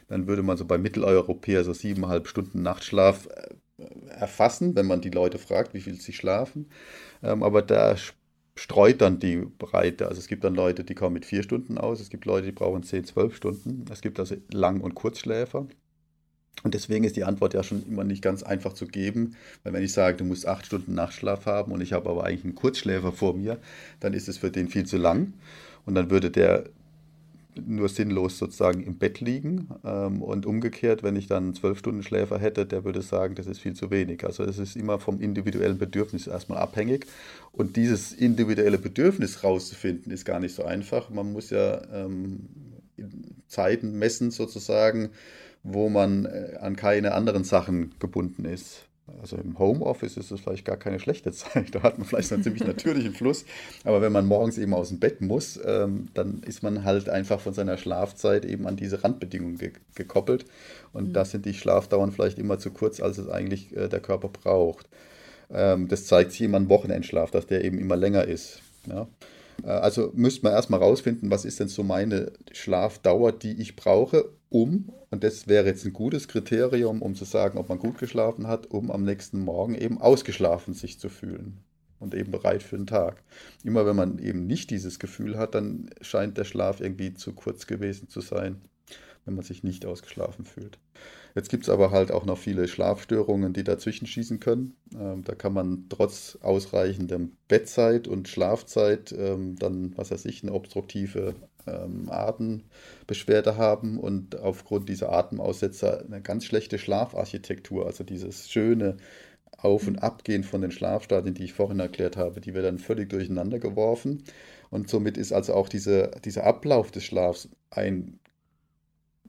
A: dann würde man so bei Mitteleuropäer so siebeneinhalb Stunden Nachtschlaf äh, erfassen, wenn man die Leute fragt, wie viel sie schlafen. Ähm, aber da streut dann die Breite. Also es gibt dann Leute, die kommen mit vier Stunden aus, es gibt Leute, die brauchen zehn, zwölf Stunden. Es gibt also Lang- und Kurzschläfer. Und deswegen ist die Antwort ja schon immer nicht ganz einfach zu geben, weil wenn ich sage, du musst acht Stunden Nachtschlaf haben und ich habe aber eigentlich einen Kurzschläfer vor mir, dann ist es für den viel zu lang und dann würde der nur sinnlos sozusagen im Bett liegen. Ähm, und umgekehrt, wenn ich dann einen zwölf Stunden Schläfer hätte, der würde sagen, das ist viel zu wenig. Also es ist immer vom individuellen Bedürfnis erstmal abhängig. Und dieses individuelle Bedürfnis rauszufinden, ist gar nicht so einfach. Man muss ja ähm, Zeiten messen sozusagen, wo man äh, an keine anderen Sachen gebunden ist. Also im Homeoffice ist es vielleicht gar keine schlechte [LAUGHS] Zeit. Da hat man vielleicht einen ziemlich natürlichen Fluss. Aber wenn man morgens eben aus dem Bett muss, ähm, dann ist man halt einfach von seiner Schlafzeit eben an diese Randbedingungen ge gekoppelt. Und mhm. da sind die Schlafdauern vielleicht immer zu kurz, als es eigentlich äh, der Körper braucht. Ähm, das zeigt sich immer im Wochenendschlaf, dass der eben immer länger ist. Ja? Äh, also müsste man erstmal rausfinden, was ist denn so meine Schlafdauer, die ich brauche, um, und das wäre jetzt ein gutes Kriterium, um zu sagen, ob man gut geschlafen hat, um am nächsten Morgen eben ausgeschlafen sich zu fühlen und eben bereit für den Tag. Immer wenn man eben nicht dieses Gefühl hat, dann scheint der Schlaf irgendwie zu kurz gewesen zu sein, wenn man sich nicht ausgeschlafen fühlt. Jetzt gibt es aber halt auch noch viele Schlafstörungen, die dazwischen schießen können. Ähm, da kann man trotz ausreichendem Bettzeit und Schlafzeit ähm, dann, was weiß ich, eine obstruktive ähm, Atembeschwerde haben und aufgrund dieser Atemaussetzer eine ganz schlechte Schlafarchitektur, also dieses schöne Auf- und Abgehen von den Schlafstadien, die ich vorhin erklärt habe, die wird dann völlig durcheinander geworfen. Und somit ist also auch diese, dieser Ablauf des Schlafs ein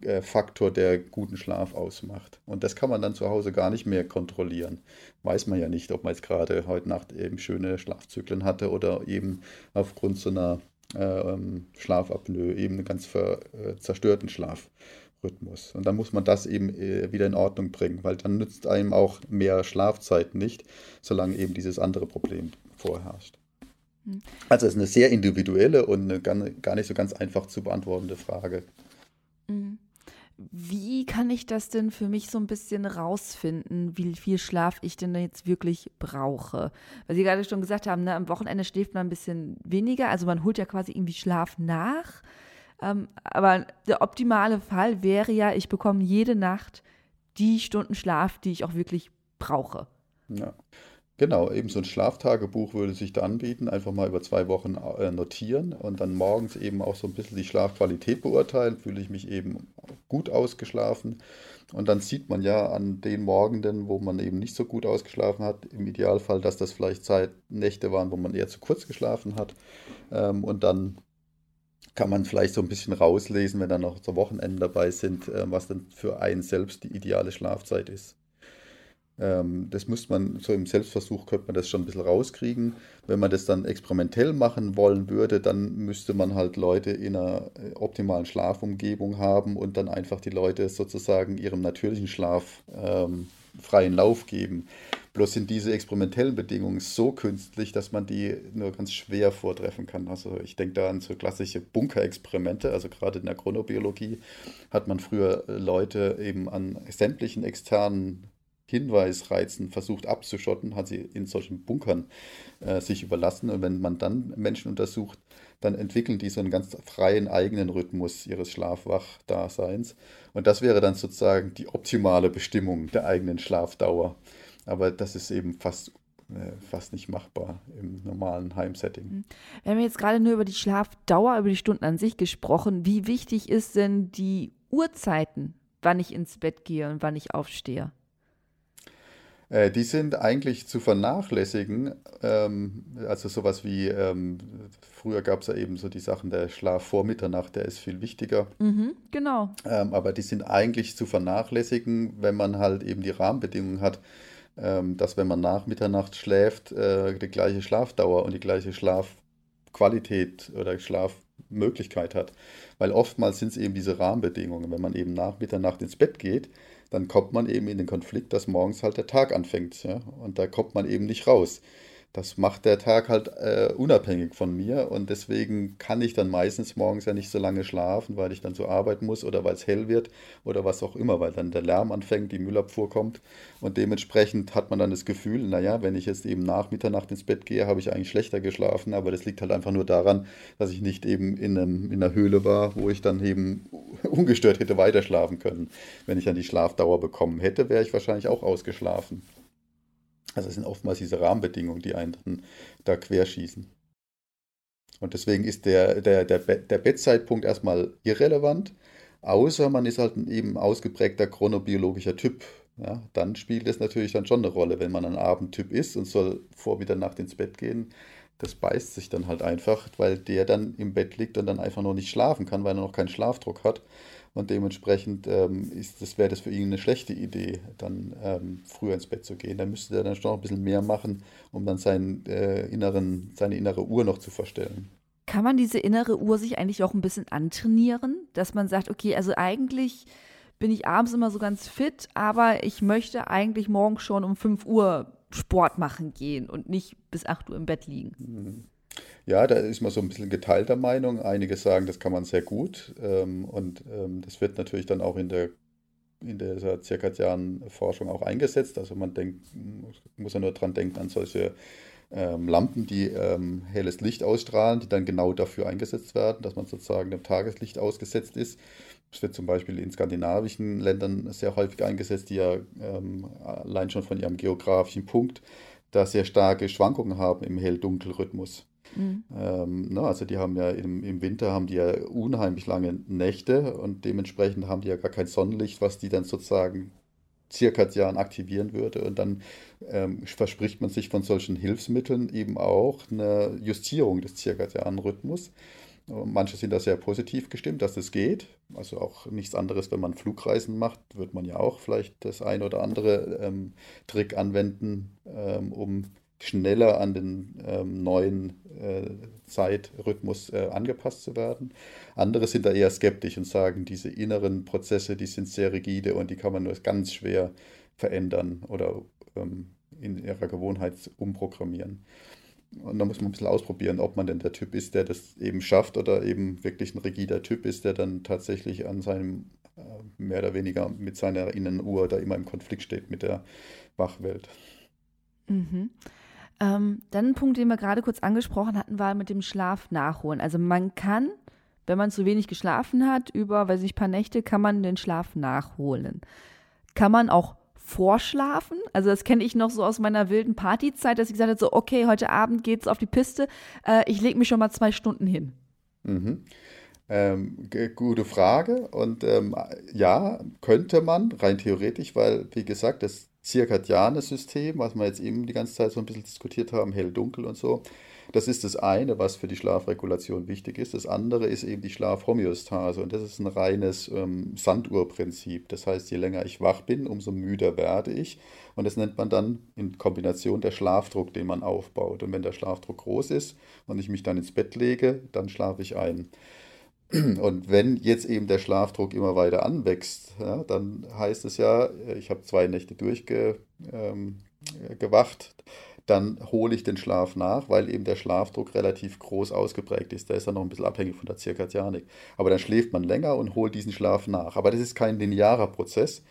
A: äh, Faktor, der guten Schlaf ausmacht. Und das kann man dann zu Hause gar nicht mehr kontrollieren. Weiß man ja nicht, ob man jetzt gerade heute Nacht eben schöne Schlafzyklen hatte oder eben aufgrund so einer ähm, Schlafapnoe eben einen ganz ver, äh, zerstörten Schlafrhythmus. Und dann muss man das eben äh, wieder in Ordnung bringen, weil dann nützt einem auch mehr Schlafzeit nicht, solange eben dieses andere Problem vorherrscht. Hm. Also es ist eine sehr individuelle und eine gar nicht so ganz einfach zu beantwortende Frage.
B: Mhm. Wie kann ich das denn für mich so ein bisschen rausfinden, wie viel Schlaf ich denn jetzt wirklich brauche? Weil Sie gerade schon gesagt haben, ne, am Wochenende schläft man ein bisschen weniger, also man holt ja quasi irgendwie Schlaf nach. Ähm, aber der optimale Fall wäre ja, ich bekomme jede Nacht die Stunden Schlaf, die ich auch wirklich brauche.
A: Ja. Genau, eben so ein Schlaftagebuch würde sich da anbieten, einfach mal über zwei Wochen äh, notieren und dann morgens eben auch so ein bisschen die Schlafqualität beurteilen, fühle ich mich eben gut ausgeschlafen? Und dann sieht man ja an den Morgenden, wo man eben nicht so gut ausgeschlafen hat, im Idealfall, dass das vielleicht Zeit, Nächte waren, wo man eher zu kurz geschlafen hat. Ähm, und dann kann man vielleicht so ein bisschen rauslesen, wenn dann noch so Wochenenden dabei sind, äh, was dann für einen selbst die ideale Schlafzeit ist. Ähm, das muss man, so im Selbstversuch könnte man das schon ein bisschen rauskriegen. Wenn man das dann experimentell machen wollen würde, dann müsste man halt Leute in einer äh, optimalen Schlafumgebung haben und dann einfach die Leute sozusagen ihrem natürlichen Schlaf ähm, freien Lauf geben. Bloß sind diese experimentellen Bedingungen so künstlich, dass man die nur ganz schwer vortreffen kann. Also ich denke da an so klassische Bunkerexperimente, also gerade in der Chronobiologie hat man früher Leute eben an sämtlichen externen Hinweisreizen versucht abzuschotten, hat sie in solchen Bunkern äh, sich überlassen. Und wenn man dann Menschen untersucht, dann entwickeln die so einen ganz freien eigenen Rhythmus ihres Schlafwachdaseins. Und das wäre dann sozusagen die optimale Bestimmung der eigenen Schlafdauer. Aber das ist eben fast äh, fast nicht machbar im normalen Heimsetting. Mhm.
B: Wir haben jetzt gerade nur über die Schlafdauer, über die Stunden an sich gesprochen. Wie wichtig ist denn die Uhrzeiten, wann ich ins Bett gehe und wann ich aufstehe?
A: Äh, die sind eigentlich zu vernachlässigen. Ähm, also sowas wie, ähm, früher gab es ja eben so die Sachen, der Schlaf vor Mitternacht, der ist viel wichtiger.
B: Mhm, genau.
A: Ähm, aber die sind eigentlich zu vernachlässigen, wenn man halt eben die Rahmenbedingungen hat, dass wenn man nach Mitternacht schläft, äh, die gleiche Schlafdauer und die gleiche Schlafqualität oder Schlafmöglichkeit hat. Weil oftmals sind es eben diese Rahmenbedingungen. Wenn man eben nach Mitternacht ins Bett geht, dann kommt man eben in den Konflikt, dass morgens halt der Tag anfängt. Ja? Und da kommt man eben nicht raus das macht der Tag halt äh, unabhängig von mir und deswegen kann ich dann meistens morgens ja nicht so lange schlafen, weil ich dann zur Arbeit muss oder weil es hell wird oder was auch immer, weil dann der Lärm anfängt, die Müllabfuhr kommt und dementsprechend hat man dann das Gefühl, naja, wenn ich jetzt eben nach Mitternacht ins Bett gehe, habe ich eigentlich schlechter geschlafen, aber das liegt halt einfach nur daran, dass ich nicht eben in, einem, in einer Höhle war, wo ich dann eben ungestört hätte weiterschlafen können. Wenn ich dann die Schlafdauer bekommen hätte, wäre ich wahrscheinlich auch ausgeschlafen. Also es sind oftmals diese Rahmenbedingungen, die einen dann da querschießen. Und deswegen ist der, der, der, der Bettzeitpunkt erstmal irrelevant, außer man ist halt ein eben ausgeprägter chronobiologischer Typ. Ja, dann spielt es natürlich dann schon eine Rolle, wenn man ein Abendtyp ist und soll vor Nacht ins Bett gehen. Das beißt sich dann halt einfach, weil der dann im Bett liegt und dann einfach noch nicht schlafen kann, weil er noch keinen Schlafdruck hat. Und dementsprechend ähm, das, wäre das für ihn eine schlechte Idee, dann ähm, früher ins Bett zu gehen. Da müsste er dann schon noch ein bisschen mehr machen, um dann seinen, äh, inneren, seine innere Uhr noch zu verstellen.
B: Kann man diese innere Uhr sich eigentlich auch ein bisschen antrainieren, dass man sagt, okay, also eigentlich bin ich abends immer so ganz fit, aber ich möchte eigentlich morgen schon um 5 Uhr Sport machen gehen und nicht bis 8 Uhr im Bett liegen.
A: Mhm. Ja, da ist man so ein bisschen geteilter Meinung. Einige sagen, das kann man sehr gut. Ähm, und ähm, das wird natürlich dann auch in der in dieser zirkadianen Forschung auch eingesetzt. Also man denkt, muss ja nur dran denken an solche ähm, Lampen, die ähm, helles Licht ausstrahlen, die dann genau dafür eingesetzt werden, dass man sozusagen dem Tageslicht ausgesetzt ist. Das wird zum Beispiel in skandinavischen Ländern sehr häufig eingesetzt, die ja ähm, allein schon von ihrem geografischen Punkt da sehr starke Schwankungen haben im Hell-Dunkel-Rhythmus. Mhm. Ähm, na, ne, also die haben ja im, im Winter haben die ja unheimlich lange Nächte und dementsprechend haben die ja gar kein Sonnenlicht, was die dann sozusagen zirkadian aktivieren würde. Und dann ähm, verspricht man sich von solchen Hilfsmitteln eben auch eine Justierung des zirkadianen Rhythmus. Manche sind da sehr positiv gestimmt, dass das geht. Also auch nichts anderes, wenn man Flugreisen macht, wird man ja auch vielleicht das ein oder andere ähm, Trick anwenden, ähm, um schneller an den ähm, neuen äh, Zeitrhythmus äh, angepasst zu werden. Andere sind da eher skeptisch und sagen, diese inneren Prozesse, die sind sehr rigide und die kann man nur ganz schwer verändern oder ähm, in ihrer Gewohnheit umprogrammieren. Und da muss man ein bisschen ausprobieren, ob man denn der Typ ist, der das eben schafft oder eben wirklich ein rigider Typ ist, der dann tatsächlich an seinem, äh, mehr oder weniger mit seiner inneren Uhr da immer im Konflikt steht mit der Wachwelt.
B: Mhm. Ähm, dann ein Punkt, den wir gerade kurz angesprochen hatten, war mit dem Schlaf nachholen. Also man kann, wenn man zu wenig geschlafen hat, über, weiß ich, paar Nächte, kann man den Schlaf nachholen. kann man auch vorschlafen. Also das kenne ich noch so aus meiner wilden Partyzeit, dass ich gesagt habe, so okay, heute Abend geht's auf die Piste, äh, ich lege mich schon mal zwei Stunden hin.
A: Mhm. Ähm, gute Frage. Und ähm, ja, könnte man, rein theoretisch, weil, wie gesagt, das zirkadiane System, was wir jetzt eben die ganze Zeit so ein bisschen diskutiert haben, hell-dunkel und so, das ist das eine, was für die Schlafregulation wichtig ist. Das andere ist eben die Schlafhomöostase und das ist ein reines ähm, Sanduhrprinzip. Das heißt, je länger ich wach bin, umso müder werde ich. Und das nennt man dann in Kombination der Schlafdruck, den man aufbaut. Und wenn der Schlafdruck groß ist und ich mich dann ins Bett lege, dann schlafe ich ein. Und wenn jetzt eben der Schlafdruck immer weiter anwächst, ja, dann heißt es ja, ich habe zwei Nächte durchgewacht, ähm, dann hole ich den Schlaf nach, weil eben der Schlafdruck relativ groß ausgeprägt ist. Da ist er noch ein bisschen abhängig von der Zirkadianik. Aber dann schläft man länger und holt diesen Schlaf nach. Aber das ist kein linearer Prozess,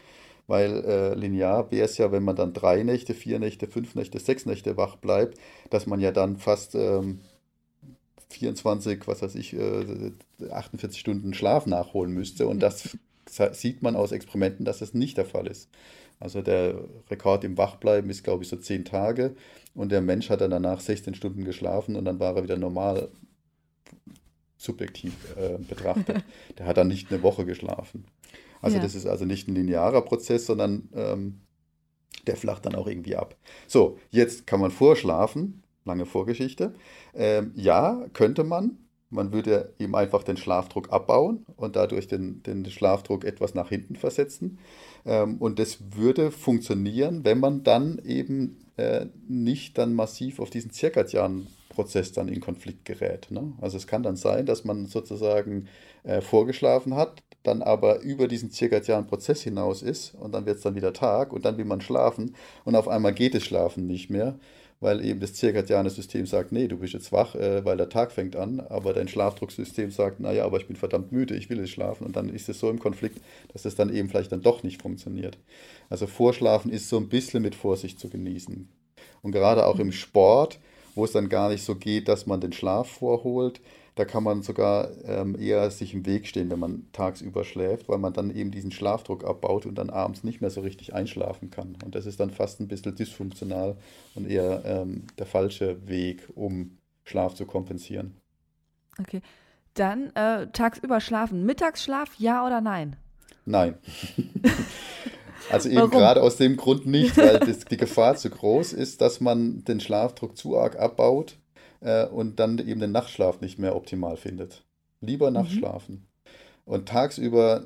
A: weil äh, linear wäre es ja, wenn man dann drei Nächte, vier Nächte, fünf Nächte, sechs Nächte wach bleibt, dass man ja dann fast ähm, 24, was weiß ich, äh, 48 Stunden Schlaf nachholen müsste. Und das sieht man aus Experimenten, dass das nicht der Fall ist. Also der Rekord im Wachbleiben ist, glaube ich, so zehn Tage. Und der Mensch hat dann danach 16 Stunden geschlafen und dann war er wieder normal subjektiv äh, betrachtet. [LAUGHS] der hat dann nicht eine Woche geschlafen. Also ja. das ist also nicht ein linearer Prozess, sondern ähm, der flacht dann auch irgendwie ab. So, jetzt kann man vorschlafen, lange Vorgeschichte. Ähm, ja, könnte man. Man würde eben einfach den Schlafdruck abbauen und dadurch den, den Schlafdruck etwas nach hinten versetzen. Ähm, und das würde funktionieren, wenn man dann eben äh, nicht dann massiv auf diesen zirkadianen Prozess dann in Konflikt gerät. Ne? Also es kann dann sein, dass man sozusagen äh, vorgeschlafen hat, dann aber über diesen zirkadianen Prozess hinaus ist und dann wird es dann wieder Tag und dann will man schlafen und auf einmal geht es Schlafen nicht mehr weil eben das zirkadiane System sagt, nee, du bist jetzt wach, äh, weil der Tag fängt an, aber dein Schlafdrucksystem sagt, naja, aber ich bin verdammt müde, ich will jetzt schlafen und dann ist es so im Konflikt, dass es dann eben vielleicht dann doch nicht funktioniert. Also Vorschlafen ist so ein bisschen mit Vorsicht zu genießen. Und gerade auch im Sport, wo es dann gar nicht so geht, dass man den Schlaf vorholt, da kann man sogar ähm, eher sich im Weg stehen, wenn man tagsüber schläft, weil man dann eben diesen Schlafdruck abbaut und dann abends nicht mehr so richtig einschlafen kann. Und das ist dann fast ein bisschen dysfunktional und eher ähm, der falsche Weg, um Schlaf zu kompensieren.
B: Okay. Dann äh, tagsüber schlafen. Mittagsschlaf, ja oder nein?
A: Nein. [LAUGHS] Also eben gerade aus dem Grund nicht, weil das, die Gefahr zu groß ist, dass man den Schlafdruck zu arg abbaut äh, und dann eben den Nachtschlaf nicht mehr optimal findet. Lieber mhm. Nachtschlafen. Mhm. Und tagsüber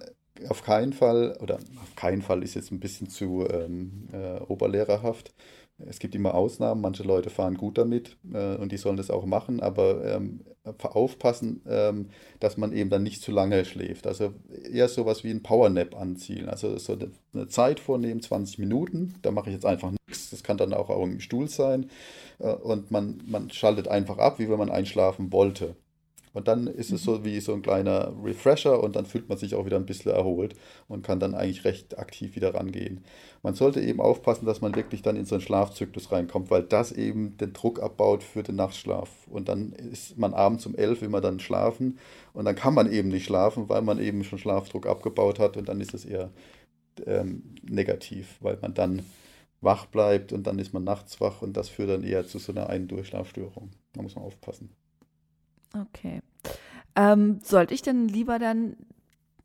A: auf keinen Fall, oder auf keinen Fall ist jetzt ein bisschen zu ähm, äh, oberlehrerhaft. Es gibt immer Ausnahmen, manche Leute fahren gut damit äh, und die sollen das auch machen, aber ähm, aufpassen, ähm, dass man eben dann nicht zu lange schläft. Also eher sowas wie ein Powernap anziehen. Also so eine Zeit vornehmen, 20 Minuten, da mache ich jetzt einfach nichts. Das kann dann auch, auch im Stuhl sein und man, man schaltet einfach ab, wie wenn man einschlafen wollte. Und dann ist es so mhm. wie so ein kleiner Refresher und dann fühlt man sich auch wieder ein bisschen erholt und kann dann eigentlich recht aktiv wieder rangehen. Man sollte eben aufpassen, dass man wirklich dann in so einen Schlafzyklus reinkommt, weil das eben den Druck abbaut für den Nachtschlaf. Und dann ist man abends um elf immer dann schlafen und dann kann man eben nicht schlafen, weil man eben schon Schlafdruck abgebaut hat und dann ist es eher ähm, negativ, weil man dann wach bleibt und dann ist man nachts wach und das führt dann eher zu so einer einen Durchschlafstörung. Da muss man aufpassen.
B: Okay. Ähm, sollte ich denn lieber dann,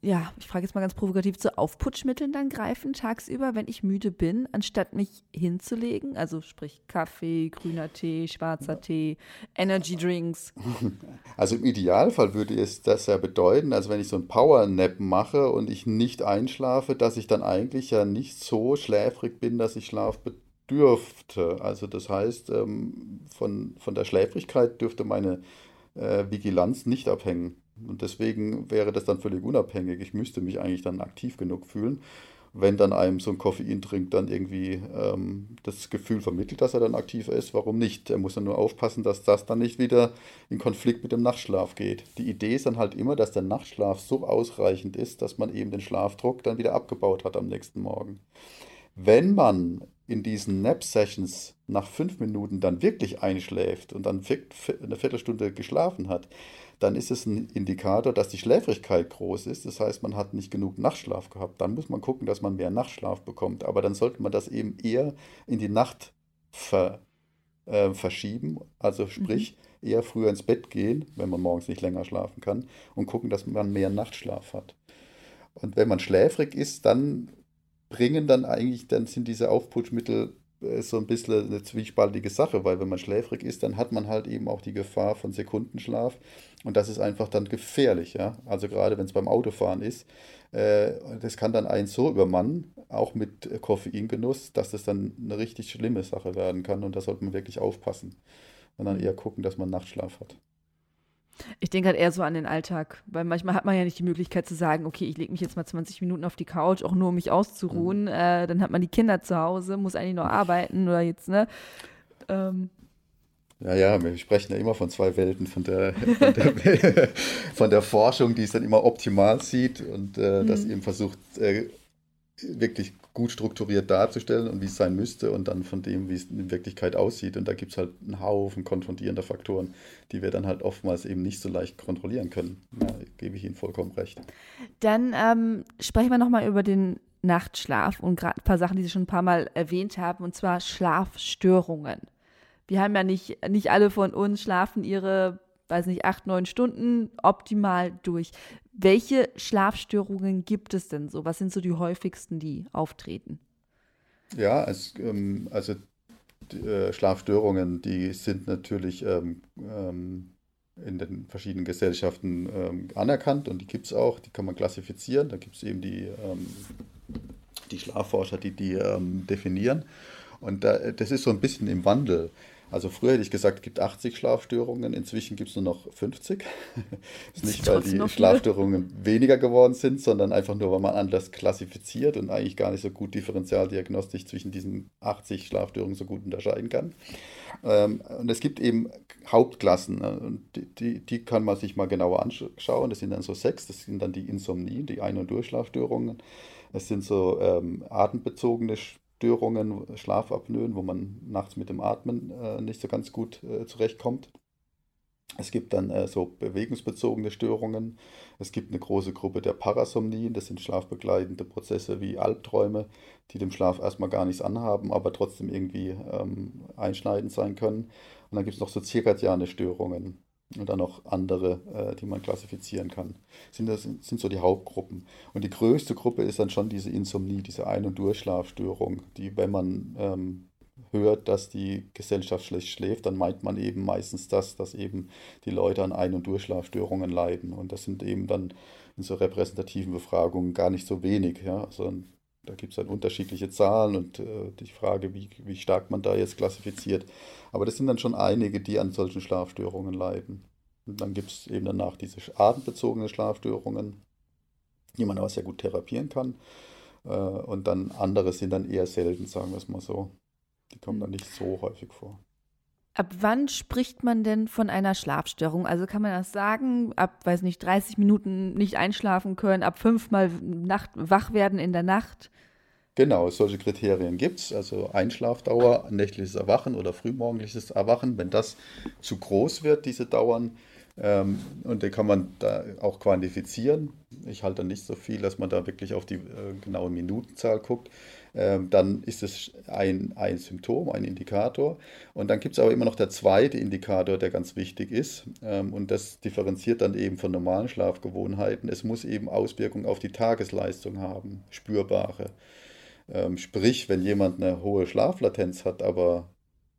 B: ja, ich frage jetzt mal ganz provokativ, zu Aufputschmitteln dann greifen tagsüber, wenn ich müde bin, anstatt mich hinzulegen? Also sprich Kaffee, grüner Tee, schwarzer Tee, Energy Drinks. [LAUGHS]
A: Also im Idealfall würde es das ja bedeuten, also wenn ich so ein Power-Nap mache und ich nicht einschlafe, dass ich dann eigentlich ja nicht so schläfrig bin, dass ich Schlaf bedürfte. Also das heißt, ähm, von, von der Schläfrigkeit dürfte meine äh, Vigilanz nicht abhängen. Und deswegen wäre das dann völlig unabhängig. Ich müsste mich eigentlich dann aktiv genug fühlen. Wenn dann einem so ein Koffeintrink dann irgendwie ähm, das Gefühl vermittelt, dass er dann aktiv ist, warum nicht? Er muss dann nur aufpassen, dass das dann nicht wieder in Konflikt mit dem Nachtschlaf geht. Die Idee ist dann halt immer, dass der Nachtschlaf so ausreichend ist, dass man eben den Schlafdruck dann wieder abgebaut hat am nächsten Morgen. Wenn man in diesen Nap-Sessions nach fünf Minuten dann wirklich einschläft und dann eine Viertelstunde geschlafen hat, dann ist es ein Indikator, dass die Schläfrigkeit groß ist. Das heißt, man hat nicht genug Nachtschlaf gehabt. Dann muss man gucken, dass man mehr Nachtschlaf bekommt. Aber dann sollte man das eben eher in die Nacht ver, äh, verschieben. Also sprich, mhm. eher früher ins Bett gehen, wenn man morgens nicht länger schlafen kann, und gucken, dass man mehr Nachtschlaf hat. Und wenn man schläfrig ist, dann bringen dann eigentlich, dann sind diese Aufputschmittel äh, so ein bisschen eine zwiespaltige Sache, weil wenn man schläfrig ist, dann hat man halt eben auch die Gefahr von Sekundenschlaf und das ist einfach dann gefährlich, ja. Also gerade wenn es beim Autofahren ist, äh, das kann dann einen so übermannen, auch mit Koffeingenuss, dass das dann eine richtig schlimme Sache werden kann und da sollte man wirklich aufpassen und dann eher gucken, dass man Nachtschlaf hat.
B: Ich denke halt eher so an den Alltag, weil manchmal hat man ja nicht die Möglichkeit zu sagen, okay, ich lege mich jetzt mal 20 Minuten auf die Couch, auch nur um mich auszuruhen. Mhm. Äh, dann hat man die Kinder zu Hause, muss eigentlich noch arbeiten oder jetzt, ne? Ähm.
A: Ja, ja, wir sprechen ja immer von zwei Welten, von der, von der, [LAUGHS] von der Forschung, die es dann immer optimal sieht und äh, mhm. das eben versucht, äh, wirklich gut strukturiert darzustellen und wie es sein müsste und dann von dem, wie es in Wirklichkeit aussieht. Und da gibt es halt einen Haufen konfrontierender Faktoren, die wir dann halt oftmals eben nicht so leicht kontrollieren können. Da gebe ich Ihnen vollkommen recht.
B: Dann ähm, sprechen wir nochmal über den Nachtschlaf und gerade ein paar Sachen, die Sie schon ein paar Mal erwähnt haben, und zwar Schlafstörungen. Wir haben ja nicht, nicht alle von uns schlafen ihre weiß nicht, acht, neun Stunden optimal durch. Welche Schlafstörungen gibt es denn so? Was sind so die häufigsten, die auftreten?
A: Ja, es, ähm, also die, äh, Schlafstörungen, die sind natürlich ähm, ähm, in den verschiedenen Gesellschaften ähm, anerkannt und die gibt es auch, die kann man klassifizieren. Da gibt es eben die, ähm, die Schlafforscher, die die ähm, definieren. Und da, das ist so ein bisschen im Wandel. Also früher hätte ich gesagt, es gibt 80 Schlafstörungen, inzwischen gibt es nur noch 50. das [LAUGHS] ist nicht, weil die Schlafstörungen weniger geworden sind, sondern einfach nur, weil man anders klassifiziert und eigentlich gar nicht so gut differenzialdiagnostisch zwischen diesen 80 Schlafstörungen so gut unterscheiden kann. Ähm, und es gibt eben Hauptklassen, ne? und die, die, die, kann man sich mal genauer anschauen. Das sind dann so sechs, das sind dann die Insomnie, die Ein- und Durchschlafstörungen. Das sind so ähm, atembezogene Störungen, Schlafapnoen, wo man nachts mit dem Atmen äh, nicht so ganz gut äh, zurechtkommt. Es gibt dann äh, so bewegungsbezogene Störungen. Es gibt eine große Gruppe der Parasomnien. Das sind schlafbegleitende Prozesse wie Albträume, die dem Schlaf erstmal gar nichts anhaben, aber trotzdem irgendwie ähm, einschneidend sein können. Und dann gibt es noch so zirkadiane Störungen und dann noch andere, äh, die man klassifizieren kann. Sind das sind so die Hauptgruppen. Und die größte Gruppe ist dann schon diese Insomnie, diese Ein- und Durchschlafstörung, die, wenn man ähm, hört, dass die Gesellschaft schlecht schläft, dann meint man eben meistens das, dass eben die Leute an Ein- und Durchschlafstörungen leiden. Und das sind eben dann in so repräsentativen Befragungen gar nicht so wenig. Ja? Also da gibt es dann unterschiedliche Zahlen und äh, die Frage, wie, wie stark man da jetzt klassifiziert. Aber das sind dann schon einige, die an solchen Schlafstörungen leiden. Und dann gibt es eben danach diese atembezogenen Schlafstörungen, die man aber sehr gut therapieren kann. Äh, und dann andere sind dann eher selten, sagen wir es mal so. Die kommen dann nicht so häufig vor.
B: Ab wann spricht man denn von einer Schlafstörung? Also kann man das sagen, ab, weiß nicht, 30 Minuten nicht einschlafen können, ab fünfmal Nacht, wach werden in der Nacht?
A: Genau, solche Kriterien gibt es. Also Einschlafdauer, nächtliches Erwachen oder frühmorgendliches Erwachen. Wenn das zu groß wird, diese Dauern, ähm, und den kann man da auch quantifizieren. Ich halte nicht so viel, dass man da wirklich auf die äh, genaue Minutenzahl guckt. Ähm, dann ist es ein, ein Symptom, ein Indikator. Und dann gibt es aber immer noch der zweite Indikator, der ganz wichtig ist. Ähm, und das differenziert dann eben von normalen Schlafgewohnheiten. Es muss eben Auswirkungen auf die Tagesleistung haben, spürbare. Ähm, sprich, wenn jemand eine hohe Schlaflatenz hat, aber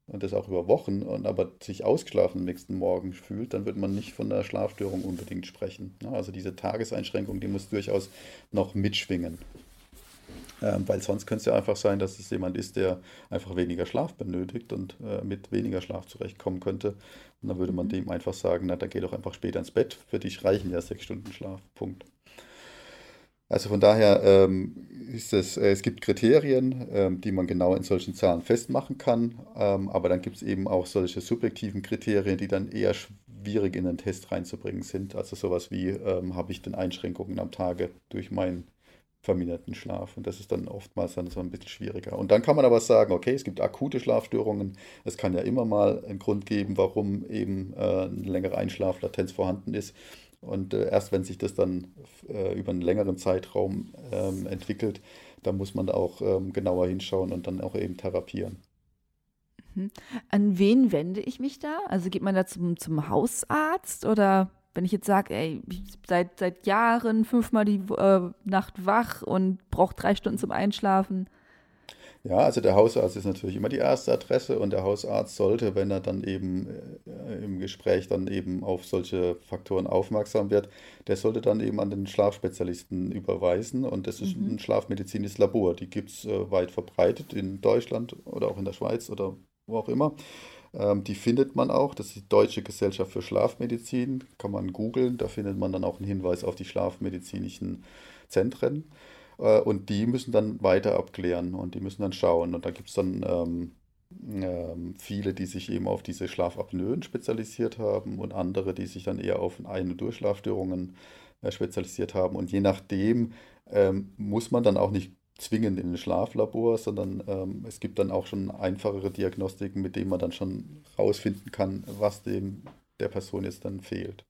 A: und das auch über Wochen und aber sich ausgeschlafen am nächsten Morgen fühlt, dann wird man nicht von einer Schlafstörung unbedingt sprechen. Also diese Tageseinschränkung, die muss durchaus noch mitschwingen. Ähm, weil sonst könnte es ja einfach sein, dass es jemand ist, der einfach weniger Schlaf benötigt und äh, mit weniger Schlaf zurechtkommen könnte. Und dann würde man mhm. dem einfach sagen, na, da geh doch einfach später ins Bett. Für dich reichen ja sechs Stunden Schlaf. Punkt. Also von daher ähm, ist es, äh, es gibt Kriterien, ähm, die man genau in solchen Zahlen festmachen kann, ähm, aber dann gibt es eben auch solche subjektiven Kriterien, die dann eher schwierig in den Test reinzubringen sind. Also sowas wie, ähm, habe ich denn Einschränkungen am Tage durch mein verminderten Schlaf. Und das ist dann oftmals dann so ein bisschen schwieriger. Und dann kann man aber sagen, okay, es gibt akute Schlafstörungen. Es kann ja immer mal einen Grund geben, warum eben äh, eine längere Einschlaflatenz vorhanden ist. Und äh, erst wenn sich das dann äh, über einen längeren Zeitraum ähm, entwickelt, dann muss man da auch ähm, genauer hinschauen und dann auch eben therapieren.
B: Mhm. An wen wende ich mich da? Also geht man da zum, zum Hausarzt oder wenn ich jetzt sage, ey, seit, seit Jahren fünfmal die äh, Nacht wach und brauche drei Stunden zum Einschlafen.
A: Ja, also der Hausarzt ist natürlich immer die erste Adresse und der Hausarzt sollte, wenn er dann eben äh, im Gespräch dann eben auf solche Faktoren aufmerksam wird, der sollte dann eben an den Schlafspezialisten überweisen und das ist mhm. ein schlafmedizinisches Labor. Die gibt es äh, weit verbreitet in Deutschland oder auch in der Schweiz oder wo auch immer. Ähm, die findet man auch. Das ist die Deutsche Gesellschaft für Schlafmedizin. Kann man googeln. Da findet man dann auch einen Hinweis auf die schlafmedizinischen Zentren. Äh, und die müssen dann weiter abklären und die müssen dann schauen. Und da gibt es dann ähm, ähm, viele, die sich eben auf diese Schlafapnoen spezialisiert haben und andere, die sich dann eher auf Ein- und Durchschlafstörungen äh, spezialisiert haben. Und je nachdem ähm, muss man dann auch nicht zwingend in ein Schlaflabor, sondern ähm, es gibt dann auch schon einfachere Diagnostiken, mit denen man dann schon rausfinden kann, was dem der Person jetzt dann fehlt.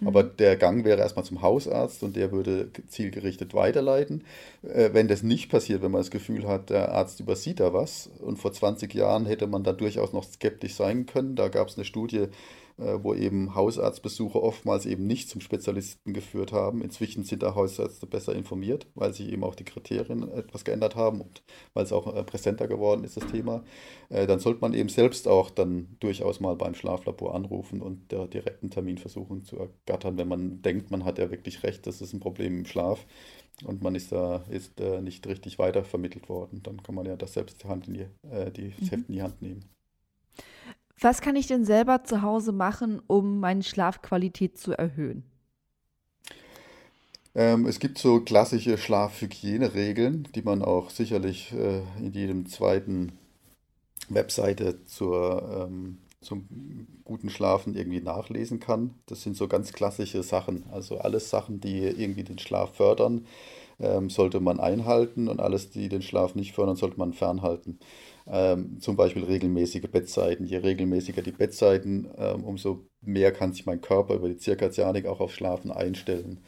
A: Mhm. Aber der Gang wäre erstmal zum Hausarzt und der würde zielgerichtet weiterleiten. Äh, wenn das nicht passiert, wenn man das Gefühl hat, der Arzt übersieht da was und vor 20 Jahren hätte man da durchaus noch skeptisch sein können. Da gab es eine Studie, wo eben Hausarztbesuche oftmals eben nicht zum Spezialisten geführt haben. Inzwischen sind da Hausärzte besser informiert, weil sich eben auch die Kriterien etwas geändert haben und weil es auch äh, präsenter geworden ist, das Thema. Äh, dann sollte man eben selbst auch dann durchaus mal beim Schlaflabor anrufen und der direkten Termin versuchen zu ergattern, wenn man denkt, man hat ja wirklich recht, das ist ein Problem im Schlaf und man ist da ist, nicht richtig weitervermittelt worden. Dann kann man ja das selbst die Hand in die, die. Heft in die Hand nehmen.
B: Was kann ich denn selber zu Hause machen, um meine Schlafqualität zu erhöhen?
A: Ähm, es gibt so klassische Schlafhygieneregeln, die man auch sicherlich äh, in jedem zweiten Webseite zur, ähm, zum guten Schlafen irgendwie nachlesen kann. Das sind so ganz klassische Sachen. Also alles Sachen, die irgendwie den Schlaf fördern, ähm, sollte man einhalten und alles, die den Schlaf nicht fördern, sollte man fernhalten. Ähm, zum Beispiel regelmäßige Bettzeiten. Je regelmäßiger die Bettzeiten, ähm, umso mehr kann sich mein Körper über die Zirkadianik auch auf Schlafen einstellen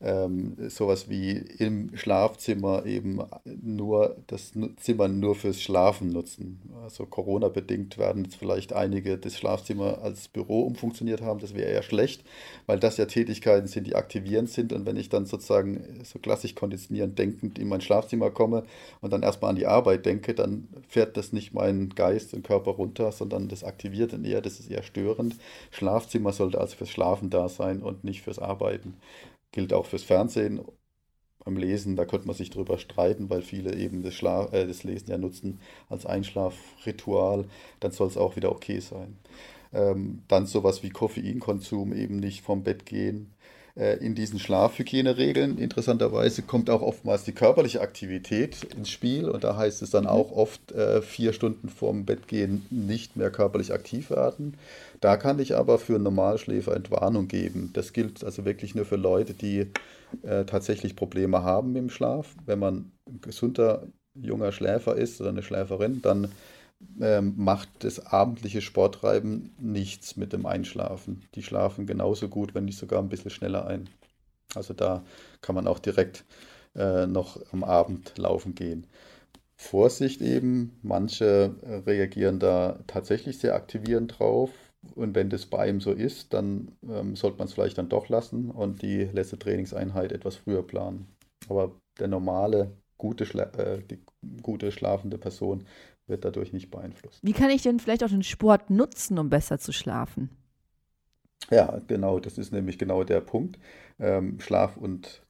A: ähm, sowas wie im Schlafzimmer eben nur das Zimmer nur fürs Schlafen nutzen. Also Corona-bedingt werden jetzt vielleicht einige das Schlafzimmer als Büro umfunktioniert haben. Das wäre eher schlecht, weil das ja Tätigkeiten sind, die aktivierend sind. Und wenn ich dann sozusagen so klassisch konditionierend denkend in mein Schlafzimmer komme und dann erstmal an die Arbeit denke, dann fährt das nicht meinen Geist und Körper runter, sondern das aktiviert dann eher, das ist eher störend. Schlafzimmer sollte also fürs Schlafen da sein und nicht fürs Arbeiten gilt auch fürs Fernsehen. Beim Lesen, da könnte man sich drüber streiten, weil viele eben das, Schla äh, das Lesen ja nutzen als Einschlafritual. Dann soll es auch wieder okay sein. Ähm, dann sowas wie Koffeinkonsum, eben nicht vom Bett gehen. Äh, in diesen Schlafhygieneregeln, interessanterweise, kommt auch oftmals die körperliche Aktivität ins Spiel. Und da heißt es dann mhm. auch oft, äh, vier Stunden vorm Bett gehen nicht mehr körperlich aktiv werden. Da kann ich aber für Normalschläfer Entwarnung geben. Das gilt also wirklich nur für Leute, die äh, tatsächlich Probleme haben im Schlaf. Wenn man ein gesunder junger Schläfer ist oder eine Schläferin, dann ähm, macht das abendliche Sporttreiben nichts mit dem Einschlafen. Die schlafen genauso gut, wenn nicht sogar ein bisschen schneller ein. Also da kann man auch direkt äh, noch am Abend laufen gehen. Vorsicht eben, manche reagieren da tatsächlich sehr aktivierend drauf und wenn das bei ihm so ist, dann ähm, sollte man es vielleicht dann doch lassen und die letzte Trainingseinheit etwas früher planen. Aber der normale, gute, Schla äh, die gute schlafende Person wird dadurch nicht beeinflusst.
B: Wie kann ich denn vielleicht auch den Sport nutzen, um besser zu schlafen?
A: Ja, genau, das ist nämlich genau der Punkt. Ähm, Schlaf und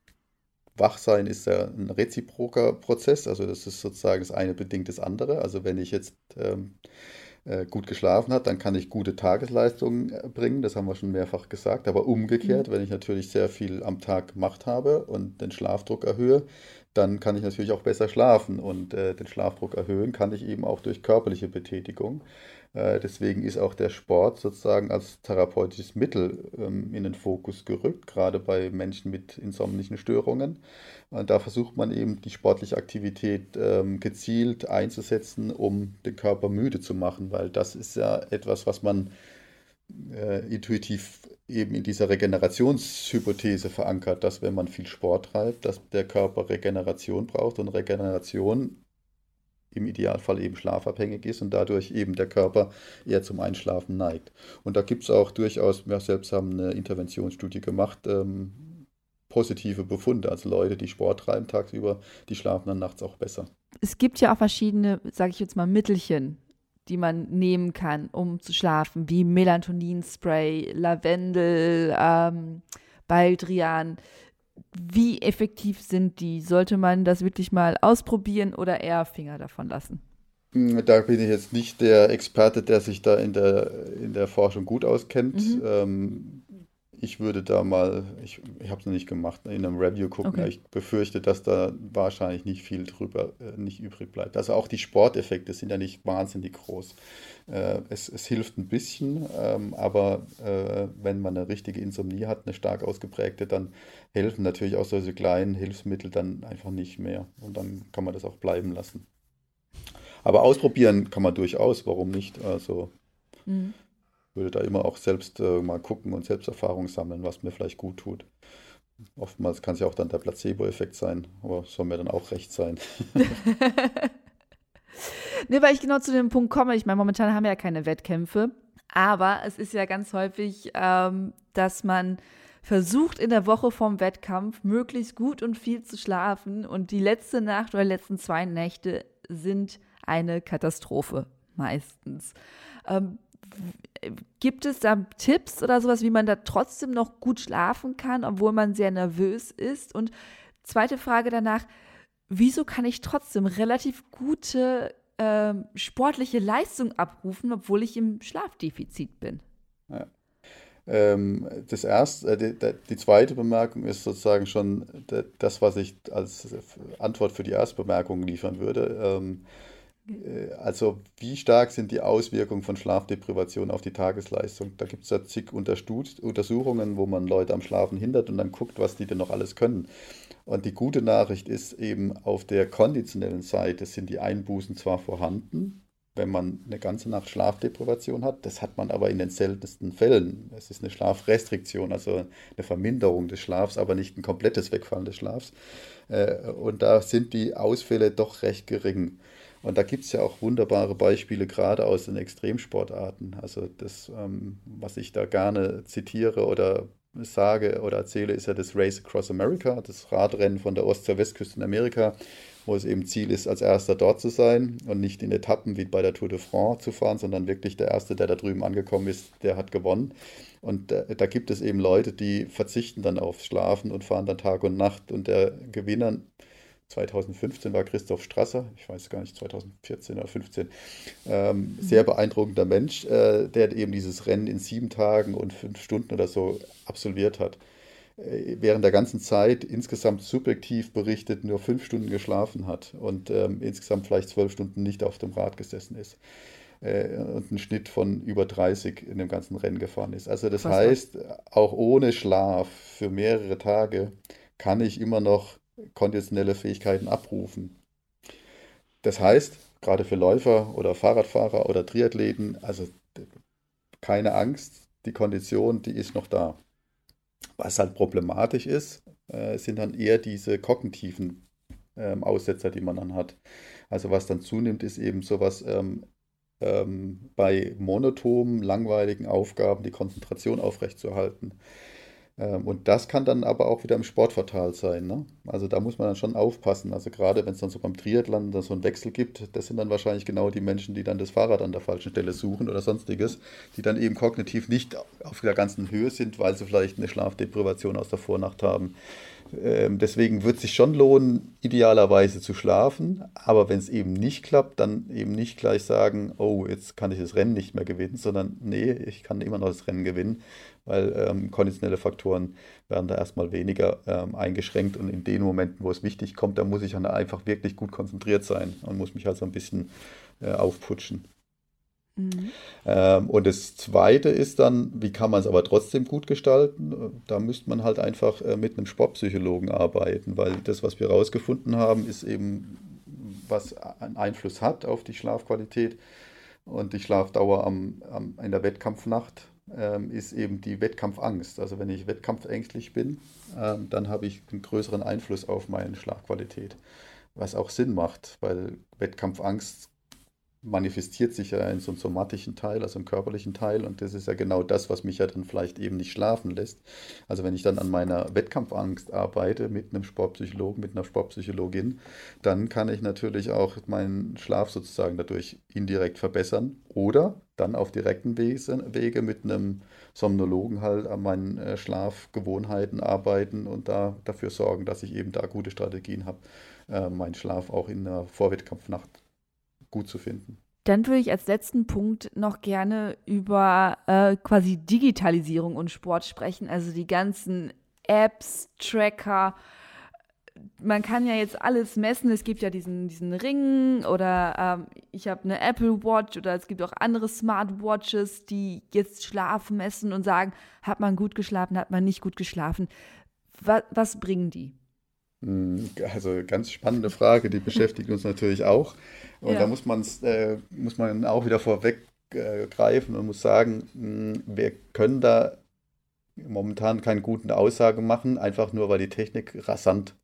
A: Wachsein ist ja ein reziproker Prozess, also das ist sozusagen das eine bedingt das andere. Also wenn ich jetzt ähm, äh, gut geschlafen hat, dann kann ich gute Tagesleistungen äh, bringen, das haben wir schon mehrfach gesagt. Aber umgekehrt, mhm. wenn ich natürlich sehr viel am Tag gemacht habe und den Schlafdruck erhöhe, dann kann ich natürlich auch besser schlafen und äh, den Schlafdruck erhöhen kann ich eben auch durch körperliche Betätigung. Äh, deswegen ist auch der Sport sozusagen als therapeutisches Mittel ähm, in den Fokus gerückt, gerade bei Menschen mit insomnischen Störungen. Und da versucht man eben die sportliche Aktivität ähm, gezielt einzusetzen, um den Körper müde zu machen, weil das ist ja etwas, was man äh, intuitiv eben in dieser Regenerationshypothese verankert, dass wenn man viel Sport treibt, dass der Körper Regeneration braucht und Regeneration im Idealfall eben schlafabhängig ist und dadurch eben der Körper eher zum Einschlafen neigt. Und da gibt es auch durchaus, wir selbst haben eine Interventionsstudie gemacht, ähm, positive Befunde. Also Leute, die Sport treiben tagsüber, die schlafen dann nachts auch besser.
B: Es gibt ja auch verschiedene, sage ich jetzt mal, Mittelchen, die man nehmen kann, um zu schlafen, wie Melatonin-Spray, Lavendel, ähm, Baldrian. Wie effektiv sind die? Sollte man das wirklich mal ausprobieren oder eher Finger davon lassen?
A: Hm, da bin ich jetzt nicht der Experte, der sich da in der, in der Forschung gut auskennt. Mhm. Ähm, ich würde da mal, ich, ich habe es noch nicht gemacht, in einem Review gucken. Okay. Ich befürchte, dass da wahrscheinlich nicht viel drüber äh, nicht übrig bleibt. Also auch die Sporteffekte sind ja nicht wahnsinnig groß. Äh, es, es hilft ein bisschen, ähm, aber äh, wenn man eine richtige Insomnie hat, eine stark ausgeprägte, dann helfen natürlich auch solche kleinen Hilfsmittel dann einfach nicht mehr. Und dann kann man das auch bleiben lassen. Aber ausprobieren kann man durchaus, warum nicht? Also mhm würde da immer auch selbst äh, mal gucken und Selbsterfahrung sammeln, was mir vielleicht gut tut. Oftmals kann es ja auch dann der Placebo-Effekt sein, aber soll mir dann auch recht sein. [LAUGHS]
B: ne, weil ich genau zu dem Punkt komme. Ich meine, momentan haben wir ja keine Wettkämpfe, aber es ist ja ganz häufig, ähm, dass man versucht in der Woche vom Wettkampf möglichst gut und viel zu schlafen und die letzte Nacht oder letzten zwei Nächte sind eine Katastrophe meistens. Ähm, Gibt es da Tipps oder sowas, wie man da trotzdem noch gut schlafen kann, obwohl man sehr nervös ist? Und zweite Frage danach, wieso kann ich trotzdem relativ gute äh, sportliche Leistung abrufen, obwohl ich im Schlafdefizit bin?
A: Ja. Ähm, das erste, äh, die, zweite Bemerkung ist sozusagen schon das, was ich als Antwort für die erste Bemerkung liefern würde. Ähm, äh, also wie stark sind die Auswirkungen von Schlafdeprivation auf die Tagesleistung? Da gibt es ja zig Untersuchungen, wo man Leute am Schlafen hindert und dann guckt, was die denn noch alles können. Und die gute Nachricht ist eben, auf der konditionellen Seite sind die Einbußen zwar vorhanden, wenn man eine ganze Nacht Schlafdeprivation hat. Das hat man aber in den seltensten Fällen. Es ist eine Schlafrestriktion, also eine Verminderung des Schlafs, aber nicht ein komplettes Wegfallen des Schlafs. Äh, und da sind die Ausfälle doch recht gering. Und da gibt es ja auch wunderbare Beispiele, gerade aus den Extremsportarten. Also das, ähm, was ich da gerne zitiere oder sage oder erzähle, ist ja das Race Across America, das Radrennen von der Ost- zur Westküste in Amerika, wo es eben Ziel ist, als erster dort zu sein und nicht in Etappen wie bei der Tour de France zu fahren, sondern wirklich der Erste, der da drüben angekommen ist, der hat gewonnen. Und da, da gibt es eben Leute, die verzichten dann aufs Schlafen und fahren dann Tag und Nacht. Und der Gewinner 2015 war Christoph Strasser, ich weiß gar nicht, 2014 oder 15, ähm, mhm. sehr beeindruckender Mensch, äh, der eben dieses Rennen in sieben Tagen und fünf Stunden oder so absolviert hat. Äh, während der ganzen Zeit insgesamt subjektiv berichtet nur fünf Stunden geschlafen hat und ähm, insgesamt vielleicht zwölf Stunden nicht auf dem Rad gesessen ist äh, und einen Schnitt von über 30 in dem ganzen Rennen gefahren ist. Also das Was heißt, auch ohne Schlaf für mehrere Tage kann ich immer noch konditionelle Fähigkeiten abrufen. Das heißt, gerade für Läufer oder Fahrradfahrer oder Triathleten, also keine Angst, die Kondition, die ist noch da. Was halt problematisch ist, äh, sind dann eher diese kognitiven ähm, Aussetzer, die man dann hat. Also was dann zunimmt, ist eben sowas ähm, ähm, bei monotonen, langweiligen Aufgaben die Konzentration aufrechtzuerhalten. Ähm, und das kann dann aber auch wieder im Sport fatal sein. Ne? Also da muss man dann schon aufpassen. Also gerade wenn es dann so beim Triathlon so einen Wechsel gibt, das sind dann wahrscheinlich genau die Menschen, die dann das Fahrrad an der falschen Stelle suchen oder sonstiges, die dann eben kognitiv nicht auf der ganzen Höhe sind, weil sie vielleicht eine Schlafdeprivation aus der Vornacht haben. Ähm, deswegen wird es sich schon lohnen, idealerweise zu schlafen. Aber wenn es eben nicht klappt, dann eben nicht gleich sagen, oh, jetzt kann ich das Rennen nicht mehr gewinnen, sondern nee, ich kann immer noch das Rennen gewinnen, weil ähm, konditionelle Faktoren werden da erstmal weniger ähm, eingeschränkt. Und in den Momenten, wo es wichtig kommt, da muss ich dann einfach wirklich gut konzentriert sein und muss mich halt so ein bisschen äh, aufputschen. Mhm. Ähm, und das Zweite ist dann, wie kann man es aber trotzdem gut gestalten? Da müsste man halt einfach äh, mit einem Sportpsychologen arbeiten, weil das, was wir herausgefunden haben, ist eben, was einen Einfluss hat auf die Schlafqualität und die Schlafdauer am, am in der Wettkampfnacht ähm, ist eben die Wettkampfangst. Also wenn ich wettkampfängstlich bin, ähm, dann habe ich einen größeren Einfluss auf meine Schlafqualität, was auch Sinn macht, weil Wettkampfangst manifestiert sich ja in so einem somatischen Teil, also im körperlichen Teil. Und das ist ja genau das, was mich ja dann vielleicht eben nicht schlafen lässt. Also wenn ich dann an meiner Wettkampfangst arbeite mit einem Sportpsychologen, mit einer Sportpsychologin, dann kann ich natürlich auch meinen Schlaf sozusagen dadurch indirekt verbessern. Oder dann auf direkten Wege mit einem Somnologen halt an meinen äh, Schlafgewohnheiten arbeiten und da dafür sorgen, dass ich eben da gute Strategien habe, äh, meinen Schlaf auch in der Vorwettkampfnacht gut zu finden.
B: Dann würde ich als letzten Punkt noch gerne über äh, quasi Digitalisierung und Sport sprechen, also die ganzen Apps, Tracker. Man kann ja jetzt alles messen. Es gibt ja diesen, diesen Ring oder ähm, ich habe eine Apple Watch oder es gibt auch andere Smartwatches, die jetzt Schlaf messen und sagen, hat man gut geschlafen, hat man nicht gut geschlafen. was, was bringen die?
A: Hm, also ganz spannende Frage, die beschäftigt uns natürlich auch. Und ja. da muss, man's, äh, muss man auch wieder vorweggreifen äh, und muss sagen, mh, hm, wir können da momentan keine guten Aussagen machen, einfach nur weil die Technik rasant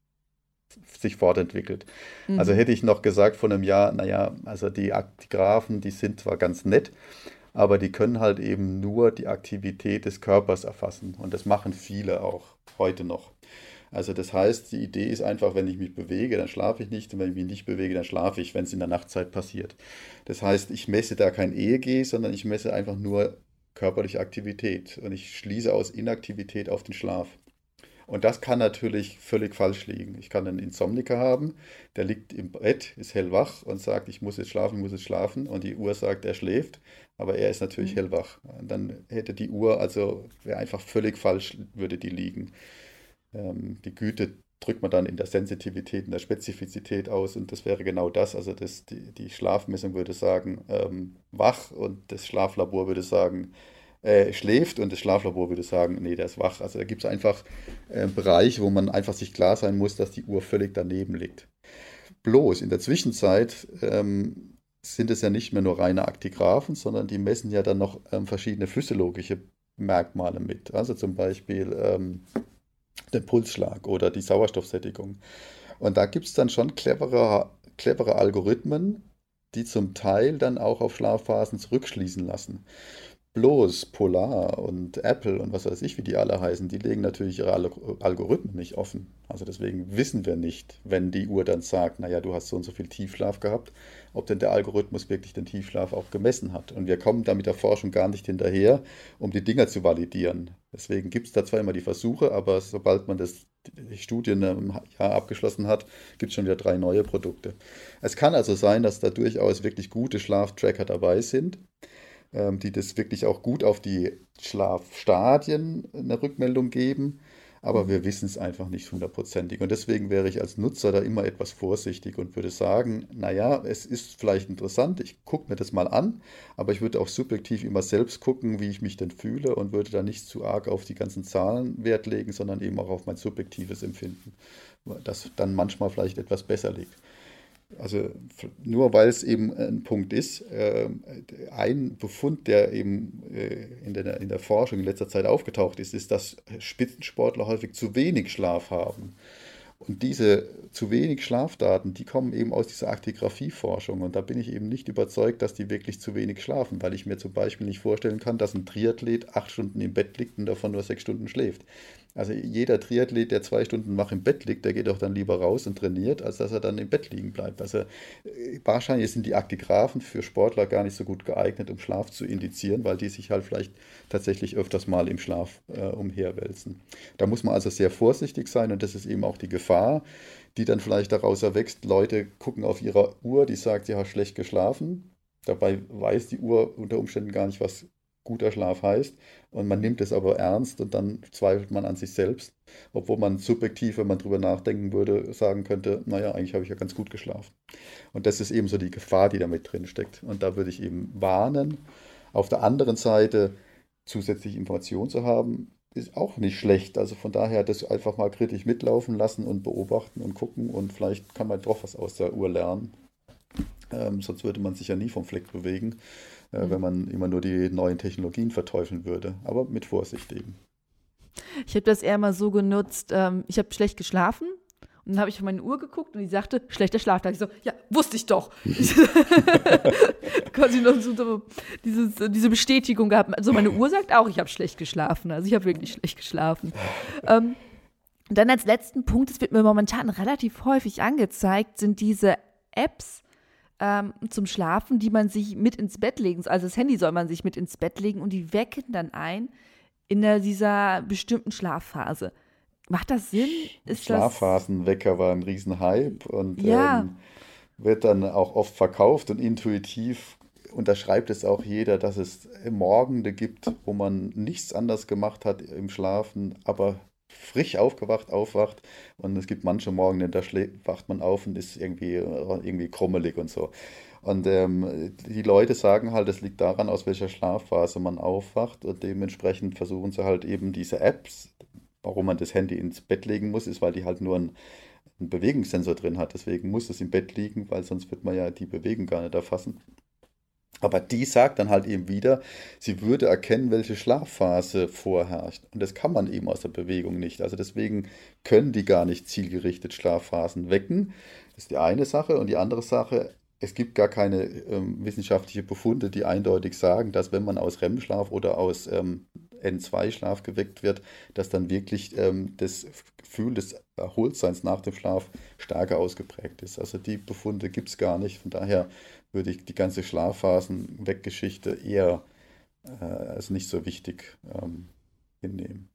A: sich fortentwickelt. Mhm. Also hätte ich noch gesagt vor einem Jahr, naja, also die, die Graphen, die sind zwar ganz nett, aber die können halt eben nur die Aktivität des Körpers erfassen. Und das machen viele auch heute noch. Also das heißt, die Idee ist einfach, wenn ich mich bewege, dann schlafe ich nicht und wenn ich mich nicht bewege, dann schlafe ich, wenn es in der Nachtzeit passiert. Das heißt, ich messe da kein EEG, sondern ich messe einfach nur körperliche Aktivität und ich schließe aus Inaktivität auf den Schlaf. Und das kann natürlich völlig falsch liegen. Ich kann einen Insomniker haben, der liegt im Bett, ist hellwach und sagt, ich muss jetzt schlafen, ich muss jetzt schlafen. Und die Uhr sagt, er schläft, aber er ist natürlich mhm. hellwach. Und dann hätte die Uhr, also wäre einfach völlig falsch, würde die liegen. Ähm, die Güte drückt man dann in der Sensitivität, in der Spezifizität aus und das wäre genau das. Also das, die, die Schlafmessung würde sagen, ähm, wach und das Schlaflabor würde sagen, äh, schläft und das Schlaflabor würde sagen, nee, der ist wach. Also da gibt es einfach äh, Bereiche, wo man einfach sich klar sein muss, dass die Uhr völlig daneben liegt. Bloß in der Zwischenzeit ähm, sind es ja nicht mehr nur reine Aktigraphen, sondern die messen ja dann noch ähm, verschiedene physiologische Merkmale mit. Also zum Beispiel ähm, den Pulsschlag oder die Sauerstoffsättigung. Und da gibt es dann schon clevere, clevere Algorithmen, die zum Teil dann auch auf Schlafphasen zurückschließen lassen. Bloß Polar und Apple und was weiß ich, wie die alle heißen, die legen natürlich ihre Algorithmen nicht offen. Also deswegen wissen wir nicht, wenn die Uhr dann sagt, naja, du hast so und so viel Tiefschlaf gehabt, ob denn der Algorithmus wirklich den Tiefschlaf auch gemessen hat. Und wir kommen da mit der Forschung gar nicht hinterher, um die Dinger zu validieren. Deswegen gibt es da zwar immer die Versuche, aber sobald man das, die Studien im Jahr abgeschlossen hat, gibt es schon wieder drei neue Produkte. Es kann also sein, dass da durchaus wirklich gute Schlaftracker dabei sind ähm, die das wirklich auch gut auf die Schlafstadien eine Rückmeldung geben. Aber wir wissen es einfach nicht hundertprozentig. Und deswegen wäre ich als Nutzer da immer etwas vorsichtig und würde sagen, naja, es ist vielleicht interessant, ich gucke mir das mal an, aber ich würde auch subjektiv immer selbst gucken, wie ich mich denn fühle und würde da nicht zu arg auf die ganzen Zahlen Wert legen, sondern eben auch auf mein subjektives Empfinden, das dann manchmal vielleicht etwas besser liegt. Also nur weil es eben ein Punkt ist, äh, ein Befund, der eben äh, in der, in der Forschung in letzter Zeit aufgetaucht ist, ist, dass Spitzensportler häufig zu wenig Schlaf haben. Und diese zu wenig Schlafdaten, die kommen eben aus dieser Aktigraphie-Forschung. Und da bin ich eben nicht überzeugt, dass die wirklich zu wenig schlafen, weil ich mir zum Beispiel nicht vorstellen kann, dass ein Triathlet acht Stunden im Bett liegt und davon nur sechs Stunden schläft. Also jeder Triathlet, der zwei Stunden wach im Bett liegt, der geht doch dann lieber raus und trainiert, als dass er dann im Bett liegen bleibt. Also äh, wahrscheinlich sind die Aktigraphen für Sportler gar nicht so gut geeignet, um Schlaf zu indizieren, weil die sich halt vielleicht tatsächlich öfters mal im Schlaf äh, umherwälzen. Da muss man also sehr vorsichtig sein und das ist eben auch die Gefahr, die dann vielleicht daraus erwächst. Leute gucken auf ihre Uhr, die sagt, sie hat schlecht geschlafen. Dabei weiß die Uhr unter Umständen gar nicht, was guter Schlaf heißt. Und man nimmt es aber ernst und dann zweifelt man an sich selbst. Obwohl man subjektiv, wenn man drüber nachdenken würde, sagen könnte, naja, eigentlich habe ich ja ganz gut geschlafen. Und das ist eben so die Gefahr, die damit drin steckt. Und da würde ich eben warnen. Auf der anderen Seite zusätzliche Informationen zu haben, ist auch nicht schlecht. Also von daher das einfach mal kritisch mitlaufen lassen und beobachten und gucken und vielleicht kann man doch was aus der Uhr lernen. Ähm, sonst würde man sich ja nie vom Fleck bewegen. Äh, wenn man immer nur die neuen Technologien verteufeln würde. Aber mit Vorsicht eben.
B: Ich habe das eher mal so genutzt, ähm, ich habe schlecht geschlafen und dann habe ich auf meine Uhr geguckt und die sagte, schlechter Schlaftag. Ich so, ja, wusste ich doch. [LAUGHS] Quasi noch so, dieses, diese Bestätigung gehabt. Also meine Uhr sagt auch, ich habe schlecht geschlafen. Also ich habe wirklich schlecht geschlafen. ähm, dann als letzten Punkt, es wird mir momentan relativ häufig angezeigt, sind diese Apps, ähm, zum Schlafen, die man sich mit ins Bett legen, also das Handy soll man sich mit ins Bett legen und die wecken dann ein in der, dieser bestimmten Schlafphase. Macht das Sinn?
A: Ist Schlafphasenwecker war ein Riesenhype und ja. ähm, wird dann auch oft verkauft und intuitiv unterschreibt es auch jeder, dass es Morgende gibt, wo man nichts anders gemacht hat im Schlafen, aber frisch aufgewacht aufwacht und es gibt manche Morgen, da wacht man auf und ist irgendwie, irgendwie krummelig und so. Und ähm, die Leute sagen halt, es liegt daran, aus welcher Schlafphase man aufwacht und dementsprechend versuchen sie halt eben diese Apps, warum man das Handy ins Bett legen muss, ist, weil die halt nur einen, einen Bewegungssensor drin hat. Deswegen muss es im Bett liegen, weil sonst wird man ja die Bewegung gar nicht erfassen. Aber die sagt dann halt eben wieder, sie würde erkennen, welche Schlafphase vorherrscht. Und das kann man eben aus der Bewegung nicht. Also deswegen können die gar nicht zielgerichtet Schlafphasen wecken. Das ist die eine Sache. Und die andere Sache, es gibt gar keine ähm, wissenschaftliche Befunde, die eindeutig sagen, dass wenn man aus REM-Schlaf oder aus ähm, N2-Schlaf geweckt wird, dass dann wirklich ähm, das Gefühl des Erholtseins nach dem Schlaf stärker ausgeprägt ist. Also die Befunde gibt es gar nicht. Von daher würde ich die ganze Schlafphasen-Weggeschichte eher äh, als nicht so wichtig ähm, hinnehmen.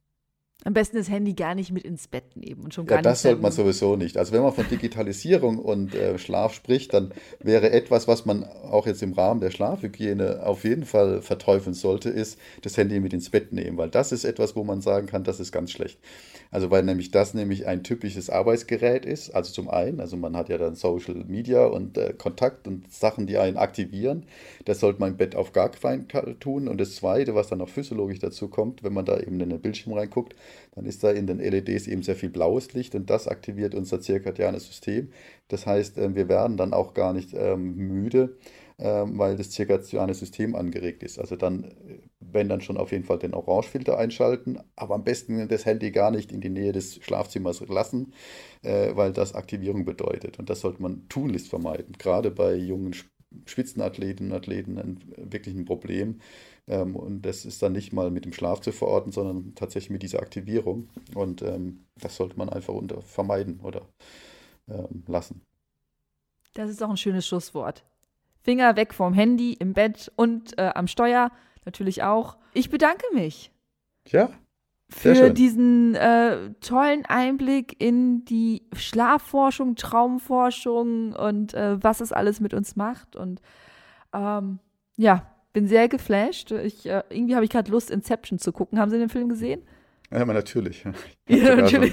B: Am besten das Handy gar nicht mit ins Bett nehmen und schon gar
A: ja, das sollte man sowieso nicht. Also wenn man von Digitalisierung und äh, Schlaf spricht, dann wäre etwas, was man auch jetzt im Rahmen der Schlafhygiene auf jeden Fall verteufeln sollte, ist das Handy mit ins Bett nehmen, weil das ist etwas, wo man sagen kann, das ist ganz schlecht. Also weil nämlich das nämlich ein typisches Arbeitsgerät ist. Also zum einen, also man hat ja dann Social Media und äh, Kontakt und Sachen, die einen aktivieren. Das sollte man im Bett auf gar keinen Fall tun. Und das Zweite, was dann noch physiologisch dazu kommt, wenn man da eben in den Bildschirm reinguckt, dann ist da in den LEDs eben sehr viel blaues Licht und das aktiviert unser zirkadianes System. Das heißt, äh, wir werden dann auch gar nicht ähm, müde ähm, weil das zirkadiane System angeregt ist. Also dann, wenn dann schon auf jeden Fall den Orangefilter einschalten, aber am besten das Handy gar nicht in die Nähe des Schlafzimmers lassen, äh, weil das Aktivierung bedeutet. Und das sollte man tunlichst vermeiden. Gerade bei jungen Spitzenathleten und Athleten wirklich ein Problem. Ähm, und das ist dann nicht mal mit dem Schlaf zu verorten, sondern tatsächlich mit dieser Aktivierung. Und ähm, das sollte man einfach unter vermeiden oder ähm, lassen.
B: Das ist auch ein schönes Schlusswort. Finger weg vom Handy, im Bett und äh, am Steuer natürlich auch. Ich bedanke mich.
A: Ja.
B: Für diesen äh, tollen Einblick in die Schlafforschung, Traumforschung und äh, was es alles mit uns macht. Und ähm, ja, bin sehr geflasht. Ich, äh, irgendwie habe ich gerade Lust, Inception zu gucken. Haben Sie den Film gesehen?
A: Ja, natürlich. [LAUGHS] Ja, natürlich.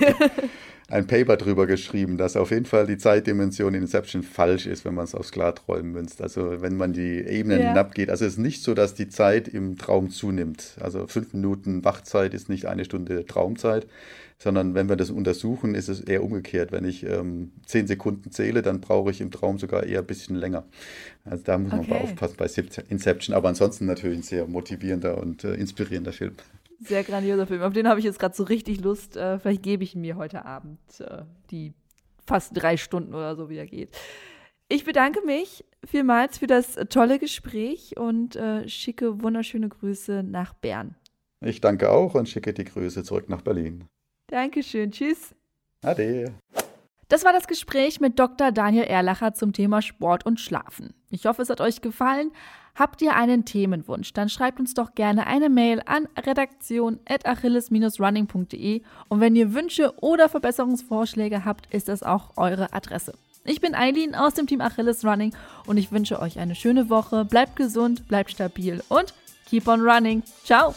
A: ein Paper drüber geschrieben, dass auf jeden Fall die Zeitdimension in Inception falsch ist, wenn man es aufs Klarträumen münzt. Also wenn man die Ebenen ja. hinabgeht. Also es ist nicht so, dass die Zeit im Traum zunimmt. Also fünf Minuten Wachzeit ist nicht eine Stunde Traumzeit, sondern wenn wir das untersuchen, ist es eher umgekehrt. Wenn ich ähm, zehn Sekunden zähle, dann brauche ich im Traum sogar eher ein bisschen länger. Also da muss okay. man aufpassen bei Inception. Aber ansonsten natürlich ein sehr motivierender und äh, inspirierender Film.
B: Sehr grandioser Film. Auf den habe ich jetzt gerade so richtig Lust. Äh, vielleicht gebe ich ihn mir heute Abend äh, die fast drei Stunden oder so, wie er geht. Ich bedanke mich vielmals für das tolle Gespräch und äh, schicke wunderschöne Grüße nach Bern.
A: Ich danke auch und schicke die Grüße zurück nach Berlin.
B: Dankeschön. Tschüss.
A: Ade.
B: Das war das Gespräch mit Dr. Daniel Erlacher zum Thema Sport und Schlafen. Ich hoffe, es hat euch gefallen. Habt ihr einen Themenwunsch, dann schreibt uns doch gerne eine Mail an redaktion.achilles-running.de und wenn ihr Wünsche oder Verbesserungsvorschläge habt, ist das auch eure Adresse. Ich bin Eileen aus dem Team Achilles Running und ich wünsche euch eine schöne Woche. Bleibt gesund, bleibt stabil und keep on running. Ciao!